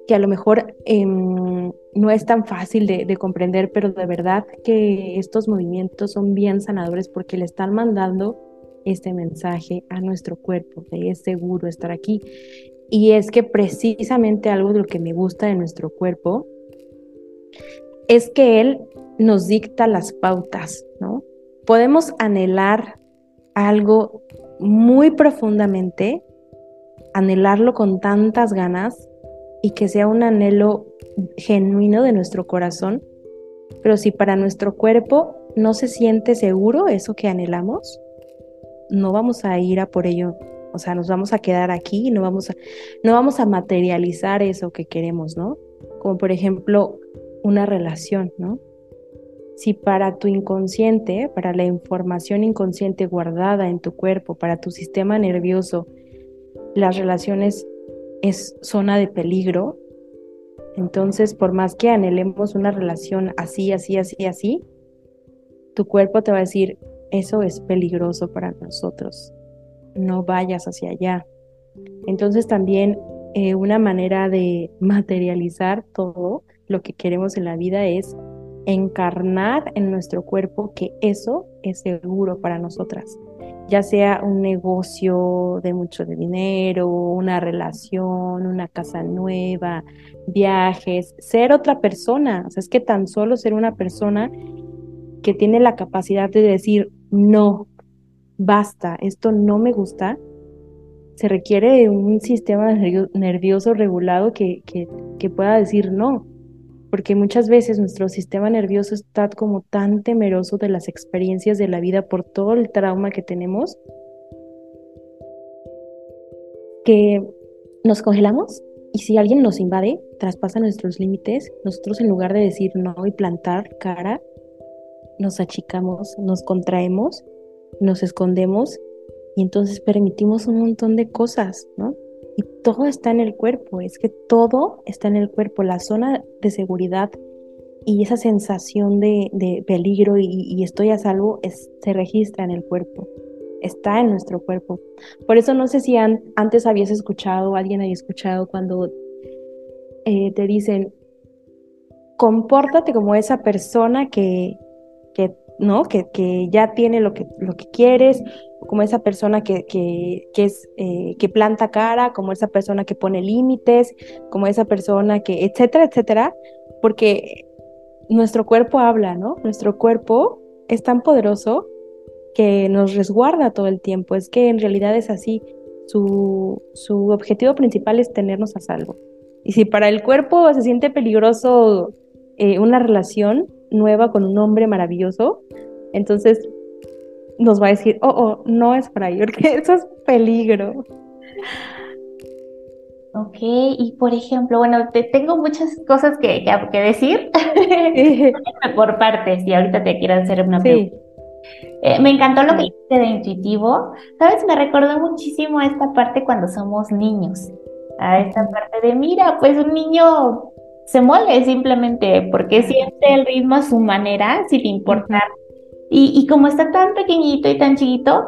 que a lo mejor em, no es tan fácil de, de, comprender, pero de verdad que estos movimientos son bien sanadores porque le están mandando este mensaje a nuestro cuerpo, de es seguro estar aquí. Y es que precisamente algo de lo que me gusta de nuestro cuerpo es que él nos dicta las pautas, ¿no? Podemos anhelar algo muy profundamente, anhelarlo con tantas ganas y que sea un anhelo genuino de nuestro corazón, pero si para nuestro cuerpo no se siente seguro eso que anhelamos, no vamos a ir a por ello. O sea, nos vamos a quedar aquí y no vamos a, no vamos a materializar eso que queremos, ¿no? Como por ejemplo, una relación, ¿no? Si para tu inconsciente, para la información inconsciente guardada en tu cuerpo, para tu sistema nervioso, las relaciones es zona de peligro, entonces por más que anhelemos una relación así, así, así, así, tu cuerpo te va a decir, eso es peligroso para nosotros, no vayas hacia allá. Entonces también eh, una manera de materializar todo lo que queremos en la vida es encarnar en nuestro cuerpo que eso es seguro para nosotras, ya sea un negocio de mucho dinero, una relación, una casa nueva, viajes, ser otra persona, o sea, es que tan solo ser una persona que tiene la capacidad de decir, no, basta, esto no me gusta, se requiere un sistema nervioso regulado que pueda decir no porque muchas veces nuestro sistema nervioso está como tan temeroso de las experiencias de la vida por todo el trauma que tenemos que nos congelamos y si alguien nos invade, traspasa nuestros límites, nosotros en lugar de decir no y plantar cara, nos achicamos, nos contraemos, nos escondemos y entonces permitimos un montón de cosas, ¿no? Y todo está en el cuerpo, es que todo está en el cuerpo, la zona de seguridad y esa sensación de, peligro y, estoy a salvo se registra en el cuerpo, está en nuestro cuerpo. Por eso no sé si antes habías escuchado, alguien había escuchado cuando eh, te dicen, compórtate como esa persona que ¿no? Que, que, ya tiene lo que, lo que quieres, como esa persona que, que, que es, eh, que planta cara, como esa persona que pone límites, como esa persona que, etcétera, etcétera, porque nuestro cuerpo habla, ¿no? Nuestro cuerpo es tan poderoso que nos resguarda todo el tiempo, es que en realidad es así, su, su objetivo principal es tenernos a salvo. Y si para el cuerpo se siente peligroso eh, una relación nueva con un hombre maravilloso, entonces nos va a decir, oh, oh, no es para ahí, porque eso es peligro. Ok, y por ejemplo, bueno, te tengo muchas cosas que, que, decir por partes y ahorita te quiero hacer una pregunta. Eh, me encantó lo que dijiste de intuitivo. Sabes, me recordó muchísimo a esta parte cuando somos niños. A esta parte de, mira, pues un niño se mueve simplemente porque siente el ritmo a su manera, sin importar. Y, como está tan pequeñito y tan chiquito,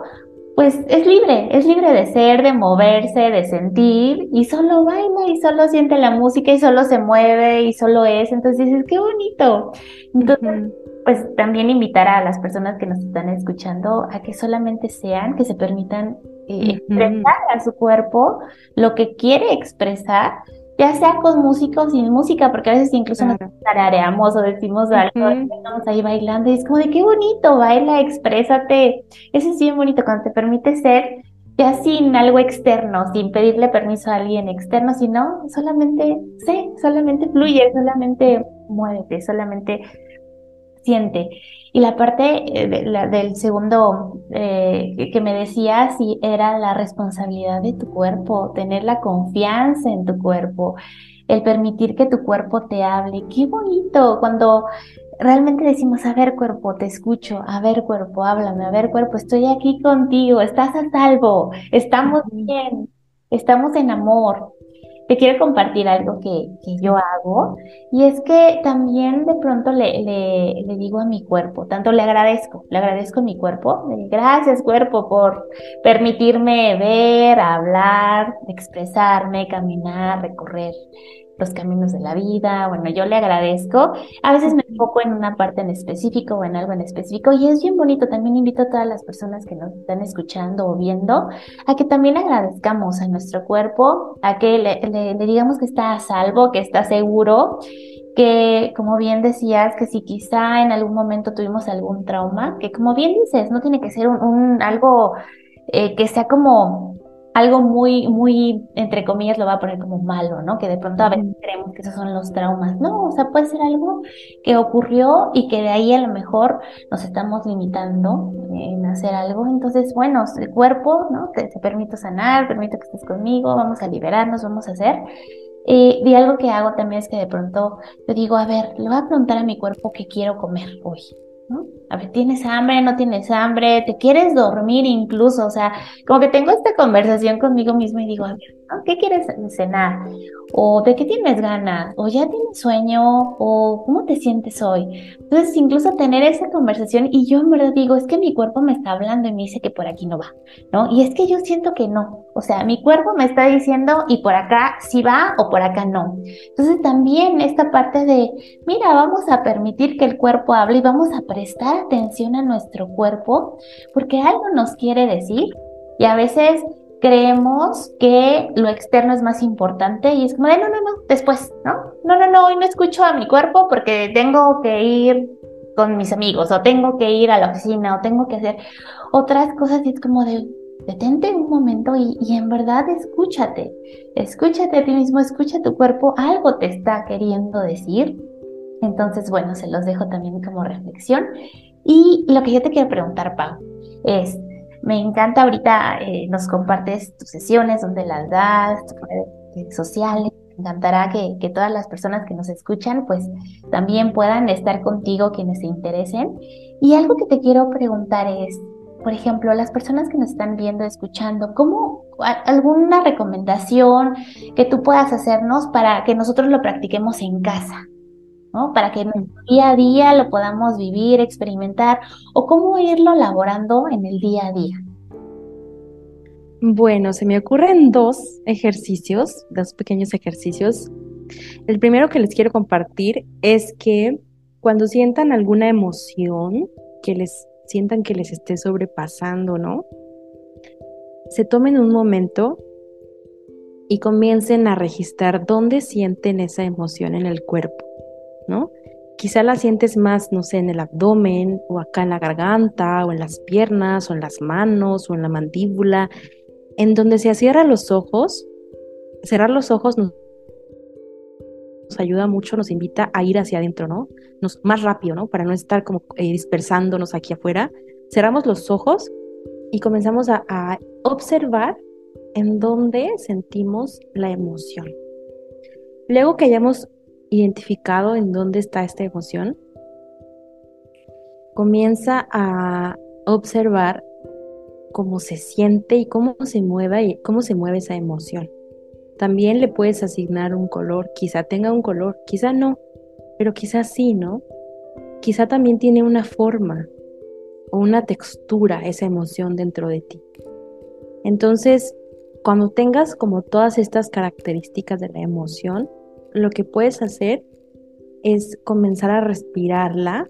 pues es libre, es libre de ser, de moverse, de sentir y solo baila y solo siente la música y solo se mueve y solo es. Entonces dices, qué bonito. Entonces, pues también invitar a las personas que nos están escuchando a que solamente sean, que se permitan eh, expresar a su cuerpo lo que quiere expresar ya sea con música o sin música, porque a veces incluso nos tarareamos o decimos algo, estamos ahí bailando y es como de qué bonito, baila, exprésate. Eso es bien bonito cuando te permite ser ya sin algo externo, sin pedirle permiso a alguien externo, sino solamente sé, solamente fluye, solamente muévete, solamente siente. Y la parte eh, del segundo eh, que me decías, sí, era la responsabilidad de tu cuerpo, tener la confianza en tu cuerpo, el permitir que tu cuerpo te hable. Qué bonito cuando realmente decimos, a ver cuerpo, te escucho, a ver cuerpo, háblame, a ver cuerpo, estoy aquí contigo, estás a salvo, estamos bien, estamos en amor te quiero compartir algo que, que, yo hago y es que también de pronto le, le, le, digo a mi cuerpo, tanto le agradezco, le agradezco a mi cuerpo, gracias cuerpo por permitirme ver, hablar, expresarme, caminar, recorrer los caminos de la vida, bueno, yo le agradezco. A veces me enfoco en una parte en específico o en algo en específico y es bien bonito. También invito a todas las personas que nos están escuchando o viendo a que también agradezcamos a nuestro cuerpo, a que le, digamos que está a salvo, que está seguro que como bien decías, que si quizá en algún momento tuvimos algún trauma, que como bien dices, no tiene que ser un algo eh, que sea como algo muy, muy, entre comillas, lo va a poner como malo, ¿no? Que de pronto a veces creemos que esos son los traumas. No, o sea, puede ser algo que ocurrió y que de ahí a lo mejor nos estamos limitando en hacer algo. Entonces, bueno, el cuerpo, ¿no? Te, te permito sanar, permito que estés conmigo, vamos a liberarnos, vamos a hacer. Eh, y algo que hago también es que de pronto yo digo, a ver, le voy a preguntar a mi cuerpo qué quiero comer hoy. A ver, ¿tienes hambre? ¿No tienes hambre? ¿Te quieres dormir incluso? O sea, como que tengo esta conversación conmigo mismo y digo, a ver, ¿qué quieres cenar? ¿O de qué tienes ganas? ¿O ya tienes sueño? ¿O cómo te sientes hoy? Entonces, incluso tener esa conversación y yo en verdad digo, es que mi cuerpo me está hablando y me dice que por aquí no va, ¿no? Y es que yo siento que no. O sea, mi cuerpo me está diciendo y por acá sí va o por acá no. Entonces, también esta parte de, mira, vamos a permitir que el cuerpo hable y vamos a prestar atención a nuestro cuerpo porque algo nos quiere decir y a veces creemos que lo externo es más importante y es como de no, no, no, después, ¿no? No, no, no, hoy no escucho a mi cuerpo porque tengo que ir con mis amigos o tengo que ir a la oficina o tengo que hacer otras cosas y es como de detente un momento y, y en verdad escúchate, escúchate a ti mismo, escucha tu cuerpo, algo te está queriendo decir. Entonces, bueno, se los dejo también como reflexión. Y lo que yo te quiero preguntar, Pau, es, me encanta ahorita, eh, nos compartes tus sesiones, donde las das, tus redes sociales. Me encantará que, que, todas las personas que nos escuchan, pues también puedan estar contigo, quienes se interesen. Y algo que te quiero preguntar es, por ejemplo, las personas que nos están viendo, escuchando, ¿cómo alguna recomendación que tú puedas hacernos para que nosotros lo practiquemos en casa? Para que día a día lo podamos vivir, experimentar o cómo irlo elaborando en el día a día. Bueno, se me ocurren dos ejercicios, dos pequeños ejercicios. El primero que les quiero compartir es que cuando sientan alguna emoción, que les sientan que les esté sobrepasando, ¿no? Se tomen un momento y comiencen a registrar dónde sienten esa emoción en el cuerpo. ¿No? Quizá la sientes más, no sé, en el abdomen o acá en la garganta o en las piernas o en las manos o en la mandíbula, en donde se cierran los ojos. Cerrar los ojos nos, ayuda mucho, nos invita a ir hacia adentro, ¿no? Nos, más rápido, ¿no? Para no estar como eh, dispersándonos aquí afuera. Cerramos los ojos y comenzamos a, a observar en dónde sentimos la emoción. Luego que hayamos identificado en dónde está esta emoción, comienza a observar cómo se siente y cómo se mueve y cómo se mueve esa emoción. También le puedes asignar un color, quizá tenga un color, quizá no, pero quizá sí, ¿no? Quizá también tiene una forma o una textura esa emoción dentro de ti. Entonces, cuando tengas como todas estas características de la emoción, lo que puedes hacer es comenzar a respirarla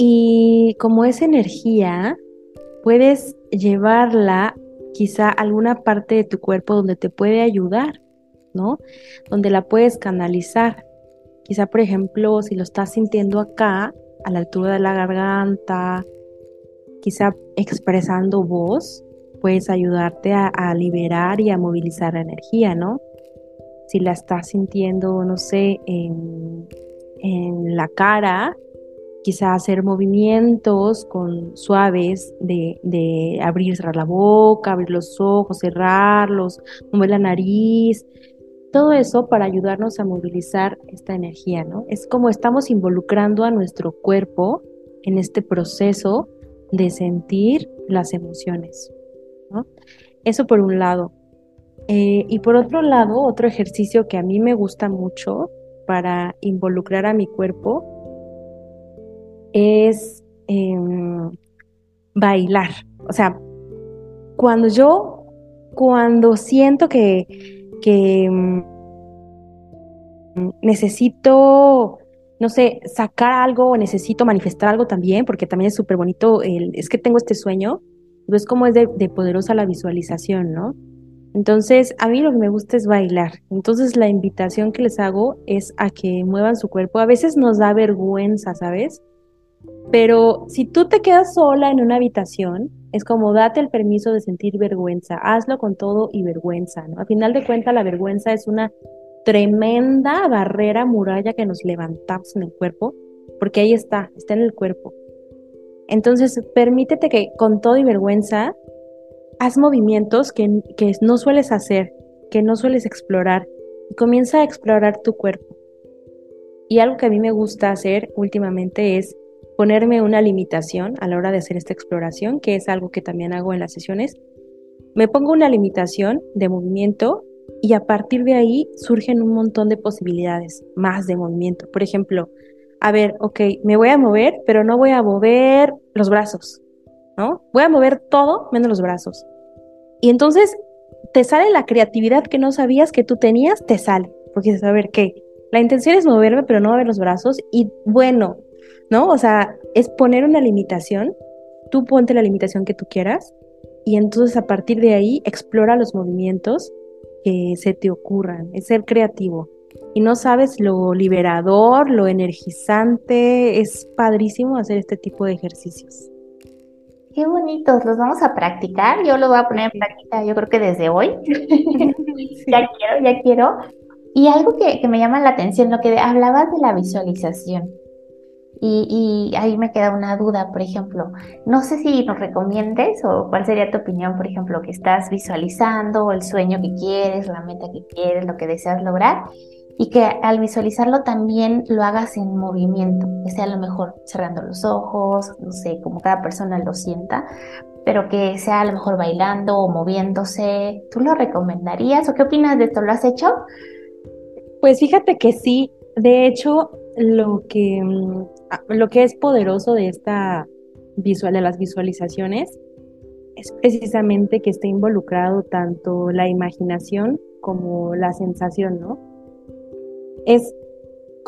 y como es energía, puedes llevarla quizá a alguna parte de tu cuerpo donde te puede ayudar, ¿no? Donde la puedes canalizar. Quizá, por ejemplo, si lo estás sintiendo acá, a la altura de la garganta, quizá expresando voz, puedes ayudarte a, a liberar y a movilizar la energía, ¿no? Si la estás sintiendo, no sé, en, la cara, quizá hacer movimientos con suaves de, de, abrir, cerrar la boca, abrir los ojos, cerrarlos, mover la nariz, todo eso para ayudarnos a movilizar esta energía, ¿no? Es como estamos involucrando a nuestro cuerpo en este proceso de sentir las emociones, ¿no? Eso por un lado. Eh, y por otro lado, otro ejercicio que a mí me gusta mucho para involucrar a mi cuerpo es em, bailar. O sea, cuando yo, cuando siento que, que mm, necesito, no sé, sacar algo o necesito manifestar algo también, porque también es súper bonito, es que tengo este sueño, es como es de, de poderosa la visualización, ¿no? Entonces, a mí lo que me gusta es bailar. Entonces, la invitación que les hago es a que muevan su cuerpo. A veces nos da vergüenza, ¿sabes? Pero si tú te quedas sola en una habitación, es como date el permiso de sentir vergüenza. Hazlo con todo y vergüenza, ¿no? A final de cuentas, la vergüenza es una tremenda barrera, muralla que nos levantamos en el cuerpo, porque ahí está, está en el cuerpo. Entonces, permítete que con todo y vergüenza haz movimientos que, no sueles hacer. que no sueles explorar y comienza a explorar tu cuerpo. Y algo que a mí me gusta hacer últimamente es ponerme una limitación a la hora de hacer esta exploración, que es algo que también hago en las sesiones. Me pongo una limitación de movimiento y a partir de ahí surgen un montón de posibilidades más de movimiento. Por ejemplo, a ver, ok, me voy a mover, pero no voy a mover los brazos, ¿no? Voy a mover todo menos los brazos. Y entonces te sale la creatividad que no sabías que tú tenías, te sale. Porque dices, a ver, ¿qué? La intención es moverme, pero no mover los brazos. Y bueno, ¿no? O sea, es poner una limitación. Tú ponte la limitación que tú quieras. Y entonces a partir de ahí explora los movimientos que se te ocurran. Es ser creativo. Y no sabes lo liberador, lo energizante. Es padrísimo hacer este tipo de ejercicios. Qué bonitos, los vamos a practicar. Yo lo voy a poner en práctica, yo creo que desde hoy. ya quiero, ya quiero. Y algo que, me llama la atención, lo que hablabas de la visualización. Y, y, ahí me queda una duda, por ejemplo, no sé si nos recomiendes o cuál sería tu opinión, por ejemplo, que estás visualizando el sueño que quieres, la meta que quieres, lo que deseas lograr y que al visualizarlo también lo hagas en movimiento, que sea a lo mejor cerrando los ojos, no sé, como cada persona lo sienta, pero que sea a lo mejor bailando o moviéndose. ¿Tú lo recomendarías o qué opinas de esto? ¿Lo has hecho? Pues fíjate que sí, de hecho, lo que, mm, lo que es poderoso de esta visual, de las visualizaciones, es precisamente que esté involucrado tanto la imaginación como la sensación, ¿no? Es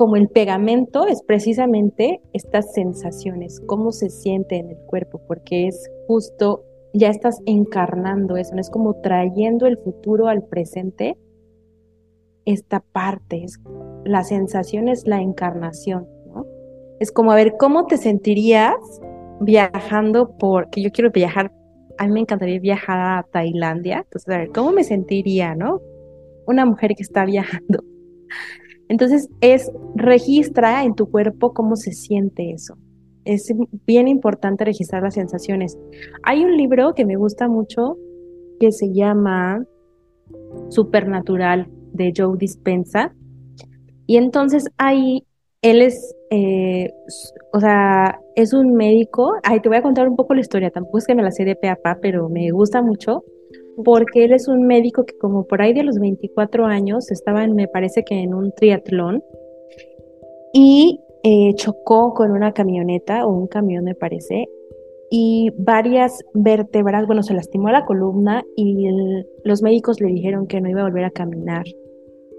como el pegamento, es precisamente estas sensaciones, cómo se siente en el cuerpo, porque es justo, ya estás encarnando eso, es como trayendo el futuro al presente, esta parte, es, la sensación es la encarnación, ¿no? Es como a ver, ¿cómo te sentirías viajando por, que yo quiero viajar, a mí me encantaría viajar a Tailandia, entonces a ver, ¿cómo me sentiría, no? Una mujer que está viajando entonces es registra en tu cuerpo cómo se siente eso. Es bien importante registrar las sensaciones. Hay un libro que me gusta mucho que se llama Supernatural de Joe Dispensa. Y entonces ahí él es, eh, o sea, es un médico. Ay, te voy a contar un poco la historia. Tampoco es que me la sé de pe pero me gusta mucho porque él es un médico que como por ahí de los 24 años estaba, me parece que en un triatlón, y eh, chocó con una camioneta o un camión, me parece, y varias vértebras, bueno, se lastimó la columna y los médicos le dijeron que no iba a volver a caminar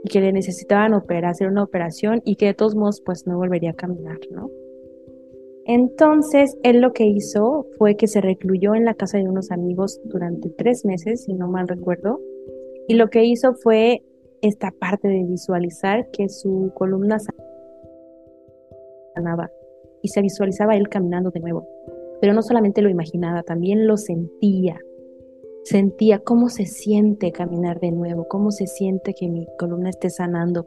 y que le necesitaban operar, hacer una operación y que de todos modos pues no volvería a caminar, ¿no? Entonces, él lo que hizo fue que se recluyó en la casa de unos amigos durante tres meses, si no mal recuerdo, y lo que hizo fue esta parte de visualizar que su columna sanaba y se visualizaba él caminando de nuevo. Pero no solamente lo imaginaba, también lo sentía. Sentía cómo se siente caminar de nuevo, cómo se siente que mi columna esté sanando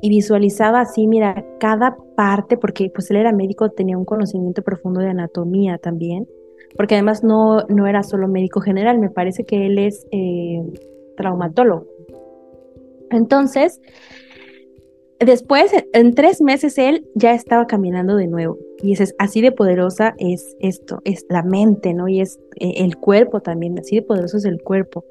y visualizaba así, mira, cada parte, porque pues él era médico, tenía un conocimiento profundo de anatomía también, porque además no, no era solo médico general, me parece que él es eh, traumatólogo. Entonces, después, en tres meses, él ya estaba caminando de nuevo. Y es, así de poderosa es esto, es la mente, ¿no? Y es eh, el cuerpo también, así de poderoso es el cuerpo.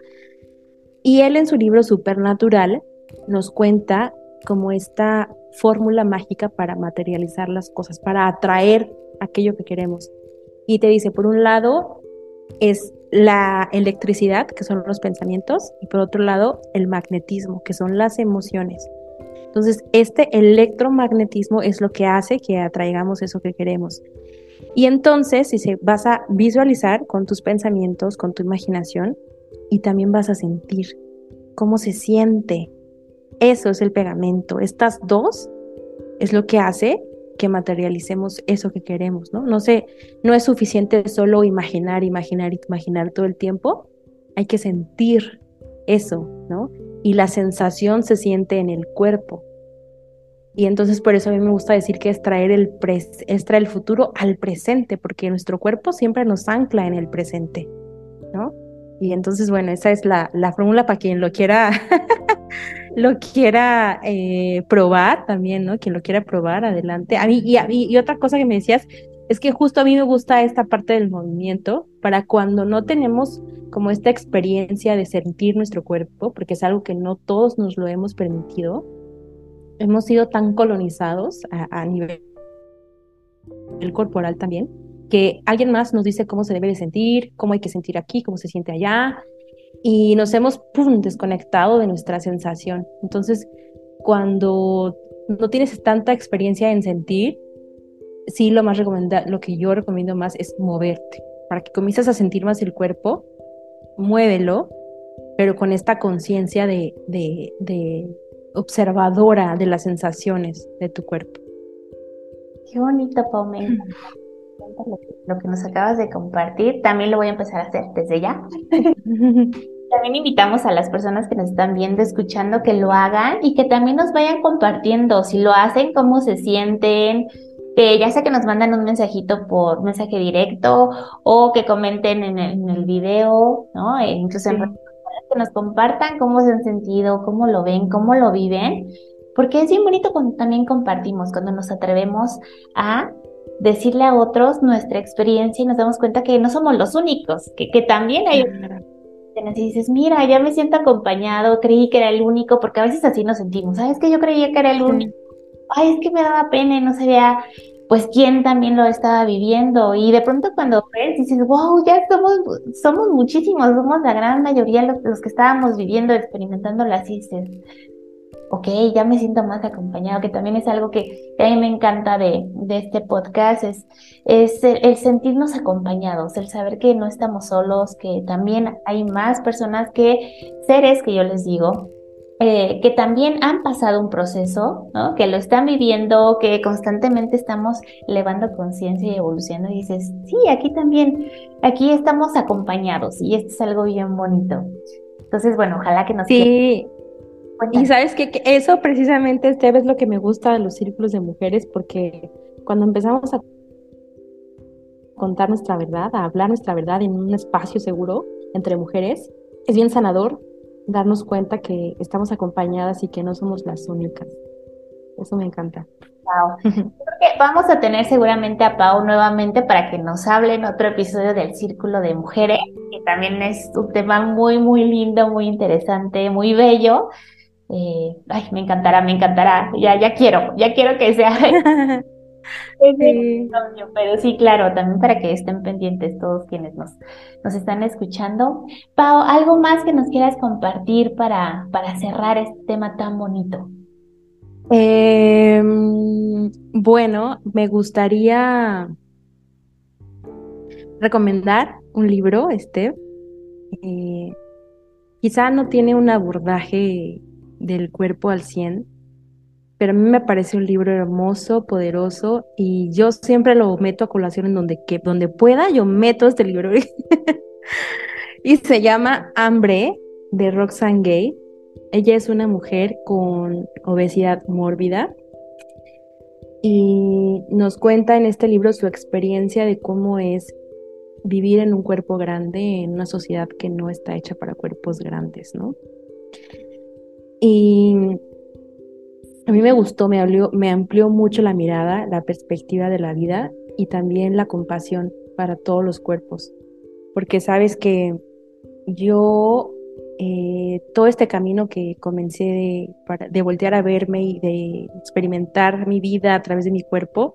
Y él en su libro Supernatural nos cuenta como esta fórmula mágica para materializar las cosas, para atraer aquello que queremos. Y te dice, por un lado, es la electricidad, que son los pensamientos, y por otro lado, el magnetismo, que son las emociones. Entonces, este electromagnetismo es lo que hace que atraigamos eso que queremos. Y entonces, si se vas a visualizar con tus pensamientos, con tu imaginación, y también vas a sentir cómo se siente eso es el pegamento. Estas dos es lo que hace que materialicemos eso que queremos, ¿no? No sé, no es suficiente solo imaginar, imaginar, imaginar todo el tiempo. Hay que sentir eso, ¿no? Y la sensación se siente en el cuerpo. Y entonces por eso a mí me gusta decir que es traer el, el futuro al presente, porque nuestro cuerpo siempre nos ancla en el presente, ¿no? Y entonces, bueno, esa es la, la fórmula para quien lo quiera, lo quiera eh, probar también, ¿no? Quien lo quiera probar, adelante. A mí, y, y otra cosa que me decías, es que justo a mí me gusta esta parte del movimiento para cuando no tenemos como esta experiencia de sentir nuestro cuerpo, porque es algo que no todos nos lo hemos permitido. Hemos sido tan colonizados a, a nivel corporal también, que alguien más nos dice cómo se debe de sentir, cómo hay que sentir aquí, cómo se siente allá, y nos hemos ¡pum! desconectado de nuestra sensación. Entonces, cuando no tienes tanta experiencia en sentir, sí lo más recomendable, lo que yo recomiendo más es moverte, para que comiences a sentir más el cuerpo, muévelo, pero con esta conciencia de, de, de observadora de las sensaciones de tu cuerpo. Qué bonito, Pau, lo que, nos acabas de compartir. También lo voy a empezar a hacer desde ya. también invitamos a las personas que nos están viendo, escuchando, que lo hagan y que también nos vayan compartiendo si lo hacen, cómo se sienten, que ya sea que nos mandan un mensajito por mensaje directo o que comenten en el, en video, ¿no? E incluso en que nos compartan cómo se han sentido, cómo lo ven, cómo lo viven, porque es bien bonito cuando también compartimos, cuando nos atrevemos a decirle a otros nuestra experiencia y nos damos cuenta que no somos los únicos, que, que también hay... Y dices, mira, ya me siento acompañado, creí que era el único, porque a veces así nos sentimos, ¿sabes que yo creía que era el único? Ay, es que me daba pena y no sabía, pues, quién también lo estaba viviendo. Y de pronto cuando ves, dices, wow, ya somos, somos muchísimos, somos la gran mayoría los, los que estábamos viviendo, experimentando las dices, ok, ya me siento más acompañado, que también es algo que, a mí me encanta de, de este podcast, es, es el, sentirnos acompañados, el saber que no estamos solos, que también hay más personas que, seres que yo les digo, eh, que también han pasado un proceso, ¿no? que lo están viviendo, que constantemente estamos elevando conciencia y evolucionando y dices, sí, aquí también, aquí estamos acompañados y esto es algo bien bonito. Entonces, bueno, ojalá que nos... Sí, y sabes que, eso precisamente, Esteve, es lo que me gusta de los círculos de mujeres, porque cuando empezamos a contar nuestra verdad, a hablar nuestra verdad en un espacio seguro entre mujeres, es bien sanador darnos cuenta que estamos acompañadas y que no somos las únicas. Eso me encanta. vamos a tener seguramente a Pau nuevamente para que nos hable en otro episodio del Círculo de Mujeres, que también es un tema muy, muy lindo, muy interesante, muy bello. Eh, ay, me encantará, me encantará. Ya, ya quiero, ya quiero que sea. Pero sí, claro, también para que estén pendientes todos quienes nos, nos están escuchando. Pau, ¿algo más que nos quieras compartir para, para cerrar este tema tan bonito? Em, bueno, me gustaría recomendar un libro, este. Eh, quizá no tiene un abordaje del cuerpo al 100, pero a mí me parece un libro hermoso, poderoso, y yo siempre lo meto a colación en donde, que, donde pueda, yo meto este libro. y se llama Hambre, de Roxane Gay. Ella es una mujer con obesidad mórbida y nos cuenta en este libro su experiencia de cómo es vivir en un cuerpo grande en una sociedad que no está hecha para cuerpos grandes, ¿no? Y a mí me gustó, me, me amplió mucho la mirada, la perspectiva de la vida y también la compasión para todos los cuerpos. Porque sabes que yo, eh, todo este camino que comencé de, de voltear a verme y de experimentar mi vida a través de mi cuerpo,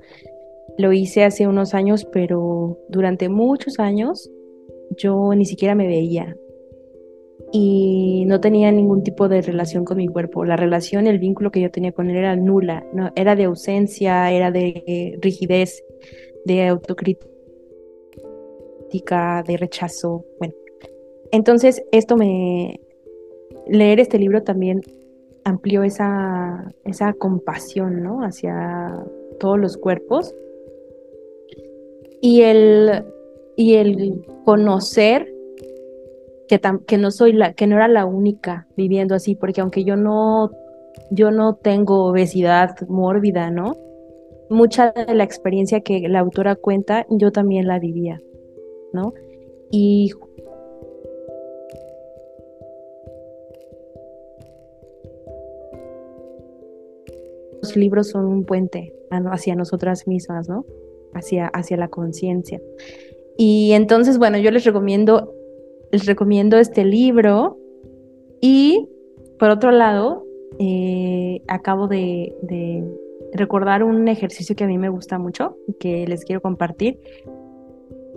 lo hice hace unos años, pero durante muchos años yo ni siquiera me veía, y no tenía ningún tipo de relación con mi cuerpo. La relación, el vínculo que yo tenía con él era nula, era de ausencia, era de rigidez, de autocrítica, de rechazo. Bueno, entonces esto me... Leer este libro también amplió esa, esa compasión, ¿no? Hacia todos los cuerpos. Y el, y el conocer que, no soy la, que no era la única viviendo así, porque aunque yo no, yo no tengo obesidad mórbida, ¿no? Mucha de la experiencia que la autora cuenta, yo también la vivía, ¿no? Y los libros son un puente hacia nosotras mismas, ¿no? Hacia, hacia la conciencia. Y entonces, bueno, yo les recomiendo les recomiendo este libro y por otro lado, eh, acabo de, recordar un ejercicio que a mí me gusta mucho y que les quiero compartir.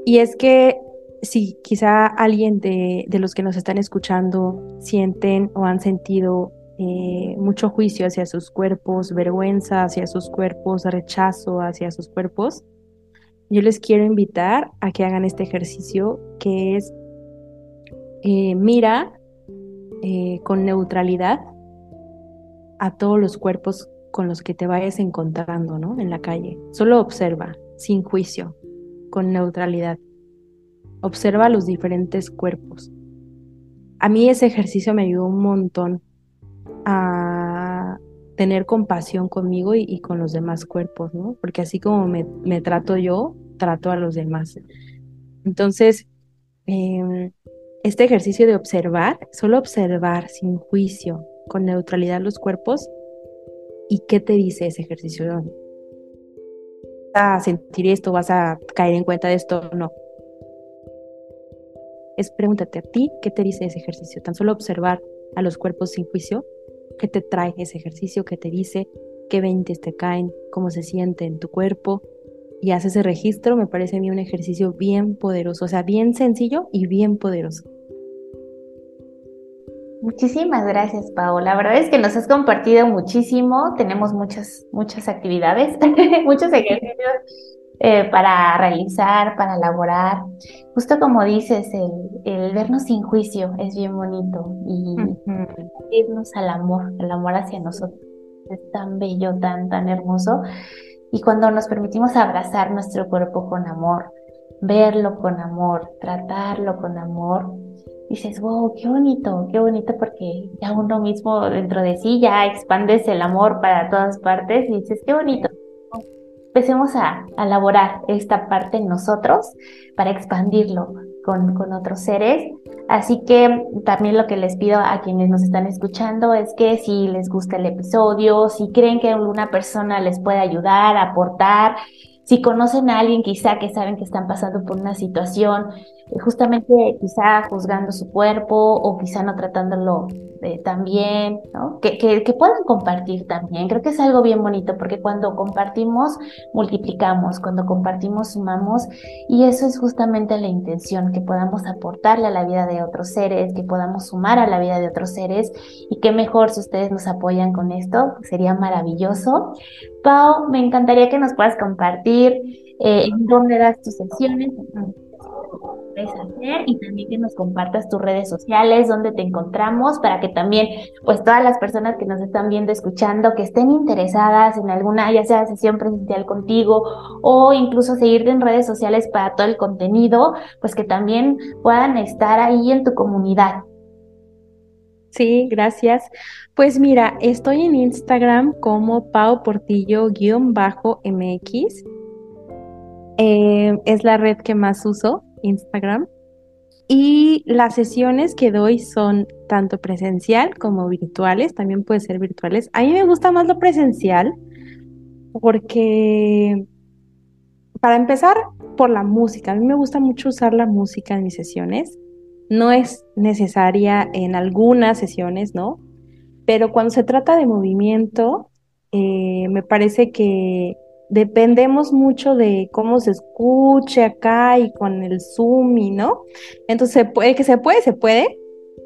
Y es que si quizá alguien de, los que nos están escuchando sienten o han sentido eh, mucho juicio hacia sus cuerpos, vergüenza hacia sus cuerpos, rechazo hacia sus cuerpos, yo les quiero invitar a que hagan este ejercicio que es eh, mira eh, con neutralidad a todos los cuerpos con los que te vayas encontrando, ¿no? En la calle. Solo observa, sin juicio, con neutralidad. Observa los diferentes cuerpos. A mí ese ejercicio me ayudó un montón a tener compasión conmigo y, con los demás cuerpos, ¿no? Porque así como me, trato yo, trato a los demás. Entonces, em, este ejercicio de observar, solo observar sin juicio, con neutralidad los cuerpos, ¿y qué te dice ese ejercicio? ¿Vas a sentir esto? ¿Vas a caer en cuenta de esto? No. Es pregúntate a ti, ¿qué te dice ese ejercicio? Tan solo observar a los cuerpos sin juicio, ¿qué te trae ese ejercicio? ¿Qué te dice? ¿Qué veintes te caen? ¿Cómo se siente en tu cuerpo? Y haces ese registro, me parece a mí un ejercicio bien poderoso, o sea, bien sencillo y bien poderoso. Muchísimas gracias, Pau. La verdad es que nos has compartido muchísimo. Tenemos muchas, muchas actividades, muchos ejercicios eh, para realizar, para elaborar. Justo como dices, el, vernos sin juicio es bien bonito y irnos al amor, al amor hacia nosotros. Es tan bello, tan, tan hermoso. Y cuando nos permitimos abrazar nuestro cuerpo con amor, verlo con amor, tratarlo con amor, dices, wow, qué bonito, qué bonito porque ya uno mismo dentro de sí ya expandes el amor para todas partes y dices, qué bonito. Empecemos a, elaborar esta parte en nosotros para expandirlo con, con otros seres. Así que también lo que les pido a quienes nos están escuchando es que si les gusta el episodio, si creen que alguna persona les puede ayudar, aportar, si conocen a alguien quizá que saben que están pasando por una situación justamente quizá juzgando su cuerpo o quizá no tratándolo eh, tan bien, que, puedan compartir también. Creo que es algo bien bonito porque cuando compartimos, multiplicamos, cuando compartimos, sumamos y eso es justamente la intención, que podamos aportarle a la vida de otros seres, que podamos sumar a la vida de otros seres y qué mejor si ustedes nos apoyan con esto, sería maravilloso. Pau, me encantaría que nos puedas compartir eh, en dónde das tus sesiones, hacer y también que nos compartas tus redes sociales, donde te encontramos, para que también, pues todas las personas que nos están viendo, escuchando, que estén interesadas en alguna, ya sea sesión presencial contigo o incluso seguirte en redes sociales para todo el contenido, pues que también puedan estar ahí en tu comunidad. Sí, gracias. Pues mira, estoy en Instagram como Pau Portillo-MX. Eh, es la red que más uso. Instagram. Y las sesiones que doy son tanto presencial como virtuales, también puede ser virtuales. A mí me gusta más lo presencial porque, para empezar, por la música. A mí me gusta mucho usar la música en mis sesiones. No es necesaria en algunas sesiones, ¿no? Pero cuando se trata de movimiento, eh, me parece que dependemos mucho de cómo se escuche acá y con el Zoom y no. Entonces, puede que se puede, se puede,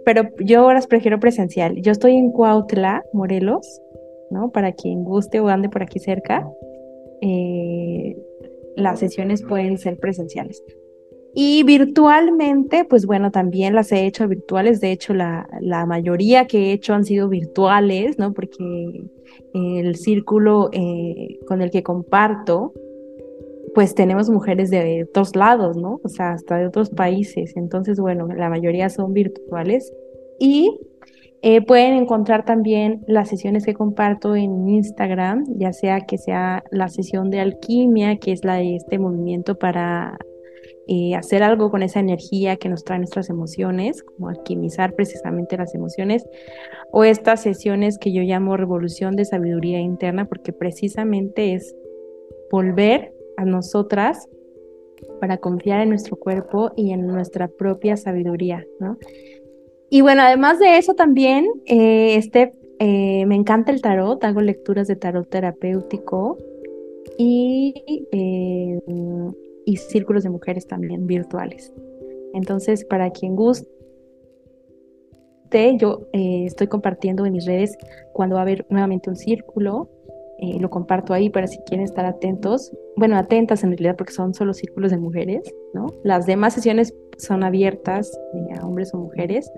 pero yo ahora prefiero presencial. Yo estoy en Cuautla, Morelos, ¿no? Para quien guste o ande por aquí cerca, eh, las sesiones pueden ser presenciales. Y virtualmente, pues bueno, también las he hecho virtuales. De hecho, la, la mayoría que he hecho han sido virtuales, ¿no? Porque el círculo eh, con el que comparto, pues tenemos mujeres de otros lados, ¿no? O sea, hasta de otros países. Entonces, bueno, la mayoría son virtuales. Y eh, pueden encontrar también las sesiones que comparto en Instagram, ya sea que sea la sesión de alquimia, que es la de este movimiento para eh, hacer algo con esa energía que nos trae nuestras emociones, como alquimizar precisamente las emociones, o estas sesiones que yo llamo revolución de sabiduría interna, porque precisamente es volver a nosotras para confiar en nuestro cuerpo y en nuestra propia sabiduría, ¿no? Y bueno, además de eso también, eh, este, eh, me encanta el tarot, hago lecturas de tarot terapéutico y, eh, y círculos de mujeres también virtuales. Entonces, para quien guste, yo estoy compartiendo en mis redes cuando va a haber nuevamente un círculo eh, lo comparto ahí para si quieren estar atentos, bueno, atentas en realidad porque son solo círculos de mujeres, ¿no? Las demás sesiones son abiertas eh, a hombres o mujeres,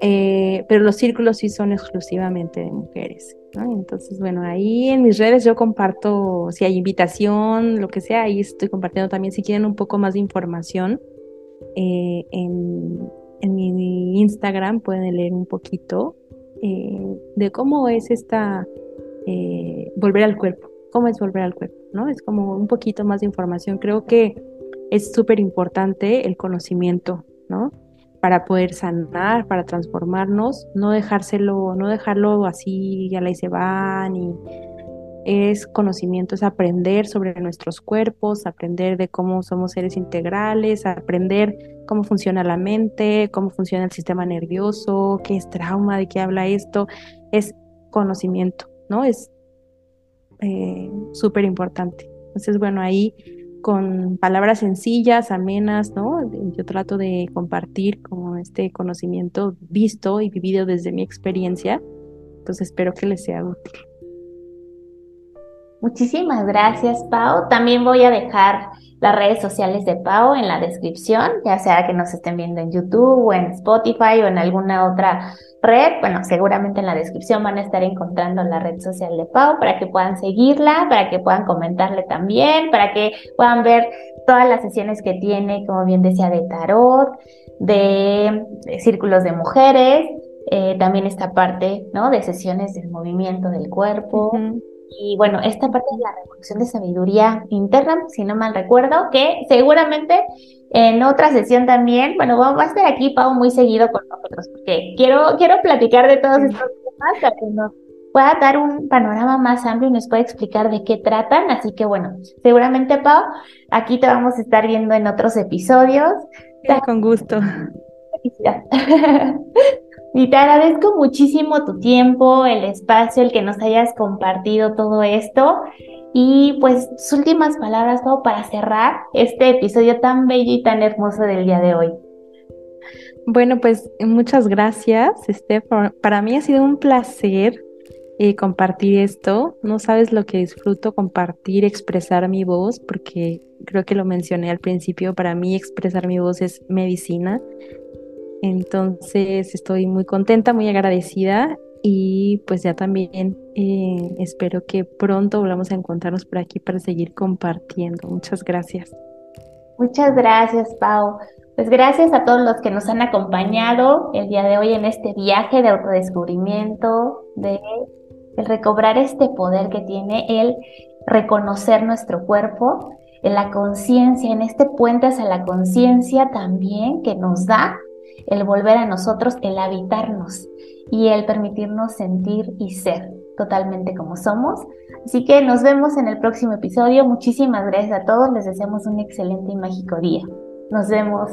eh, pero los círculos sí son exclusivamente de mujeres. Entonces, bueno, ahí en mis redes yo comparto, si hay invitación, lo que sea, ahí estoy compartiendo también, si quieren un poco más de información, en, en mi Instagram pueden leer un poquito de cómo es esta eh, volver al cuerpo. ¿Cómo es volver al cuerpo? ¿no? Es como un poquito más de información. Creo que es súper importante el conocimiento, ¿no? Para poder sanar, para transformarnos, no dejárselo, no dejarlo así, ya la se van y es conocimiento, es aprender sobre nuestros cuerpos, aprender de cómo somos seres integrales, aprender cómo funciona la mente, cómo funciona el sistema nervioso, qué es trauma, de qué habla esto, es conocimiento, ¿no? Es eh, súper importante. Entonces, bueno, ahí con palabras sencillas, amenas, ¿no? Yo trato de compartir como este conocimiento visto y vivido desde mi experiencia. Entonces, espero que les sea útil. Muchísimas gracias, Pau. También voy a dejar las redes sociales de Pau en la descripción, ya sea que nos estén viendo en YouTube o en Spotify o en alguna otra red. Bueno, seguramente en la descripción van a estar encontrando la red social de Pau para que puedan seguirla, para que puedan comentarle también, para que puedan ver todas las sesiones que tiene, como bien decía, de tarot, de, círculos de mujeres, eh, también esta parte, ¿no? De sesiones del movimiento del cuerpo. Y bueno, esta parte de la revolución de sabiduría interna, si no mal recuerdo, que seguramente en otra sesión también, bueno, va a estar aquí Pau muy seguido con nosotros, porque quiero, quiero platicar de todos estos temas para que nos pueda dar un panorama más amplio y nos pueda explicar de qué tratan. Así que bueno, seguramente Pau, aquí te vamos a estar viendo en otros episodios. con gusto. Y te agradezco muchísimo tu tiempo, el espacio, el que nos hayas compartido todo esto. Y pues tus últimas palabras, Pau, para cerrar este episodio tan bello y tan hermoso del día de hoy. Bueno, pues muchas gracias, Steph. Para mí ha sido un placer eh, compartir esto. No sabes lo que disfruto compartir, expresar mi voz, porque creo que lo mencioné al principio, para mí expresar mi voz es medicina. Entonces estoy muy contenta, muy agradecida y pues ya también eh, espero que pronto volvamos a encontrarnos por aquí para seguir compartiendo. Muchas gracias. Muchas gracias, Pau. Pues gracias a todos los que nos han acompañado el día de hoy en este viaje de autodescubrimiento, de recobrar este poder que tiene el reconocer nuestro cuerpo, en la conciencia, en este puente hacia la conciencia también que nos da el volver a nosotros, el habitarnos y el permitirnos sentir y ser totalmente como somos. Así que nos vemos en el próximo episodio. Muchísimas gracias a todos. Les deseamos un excelente y mágico día. Nos vemos.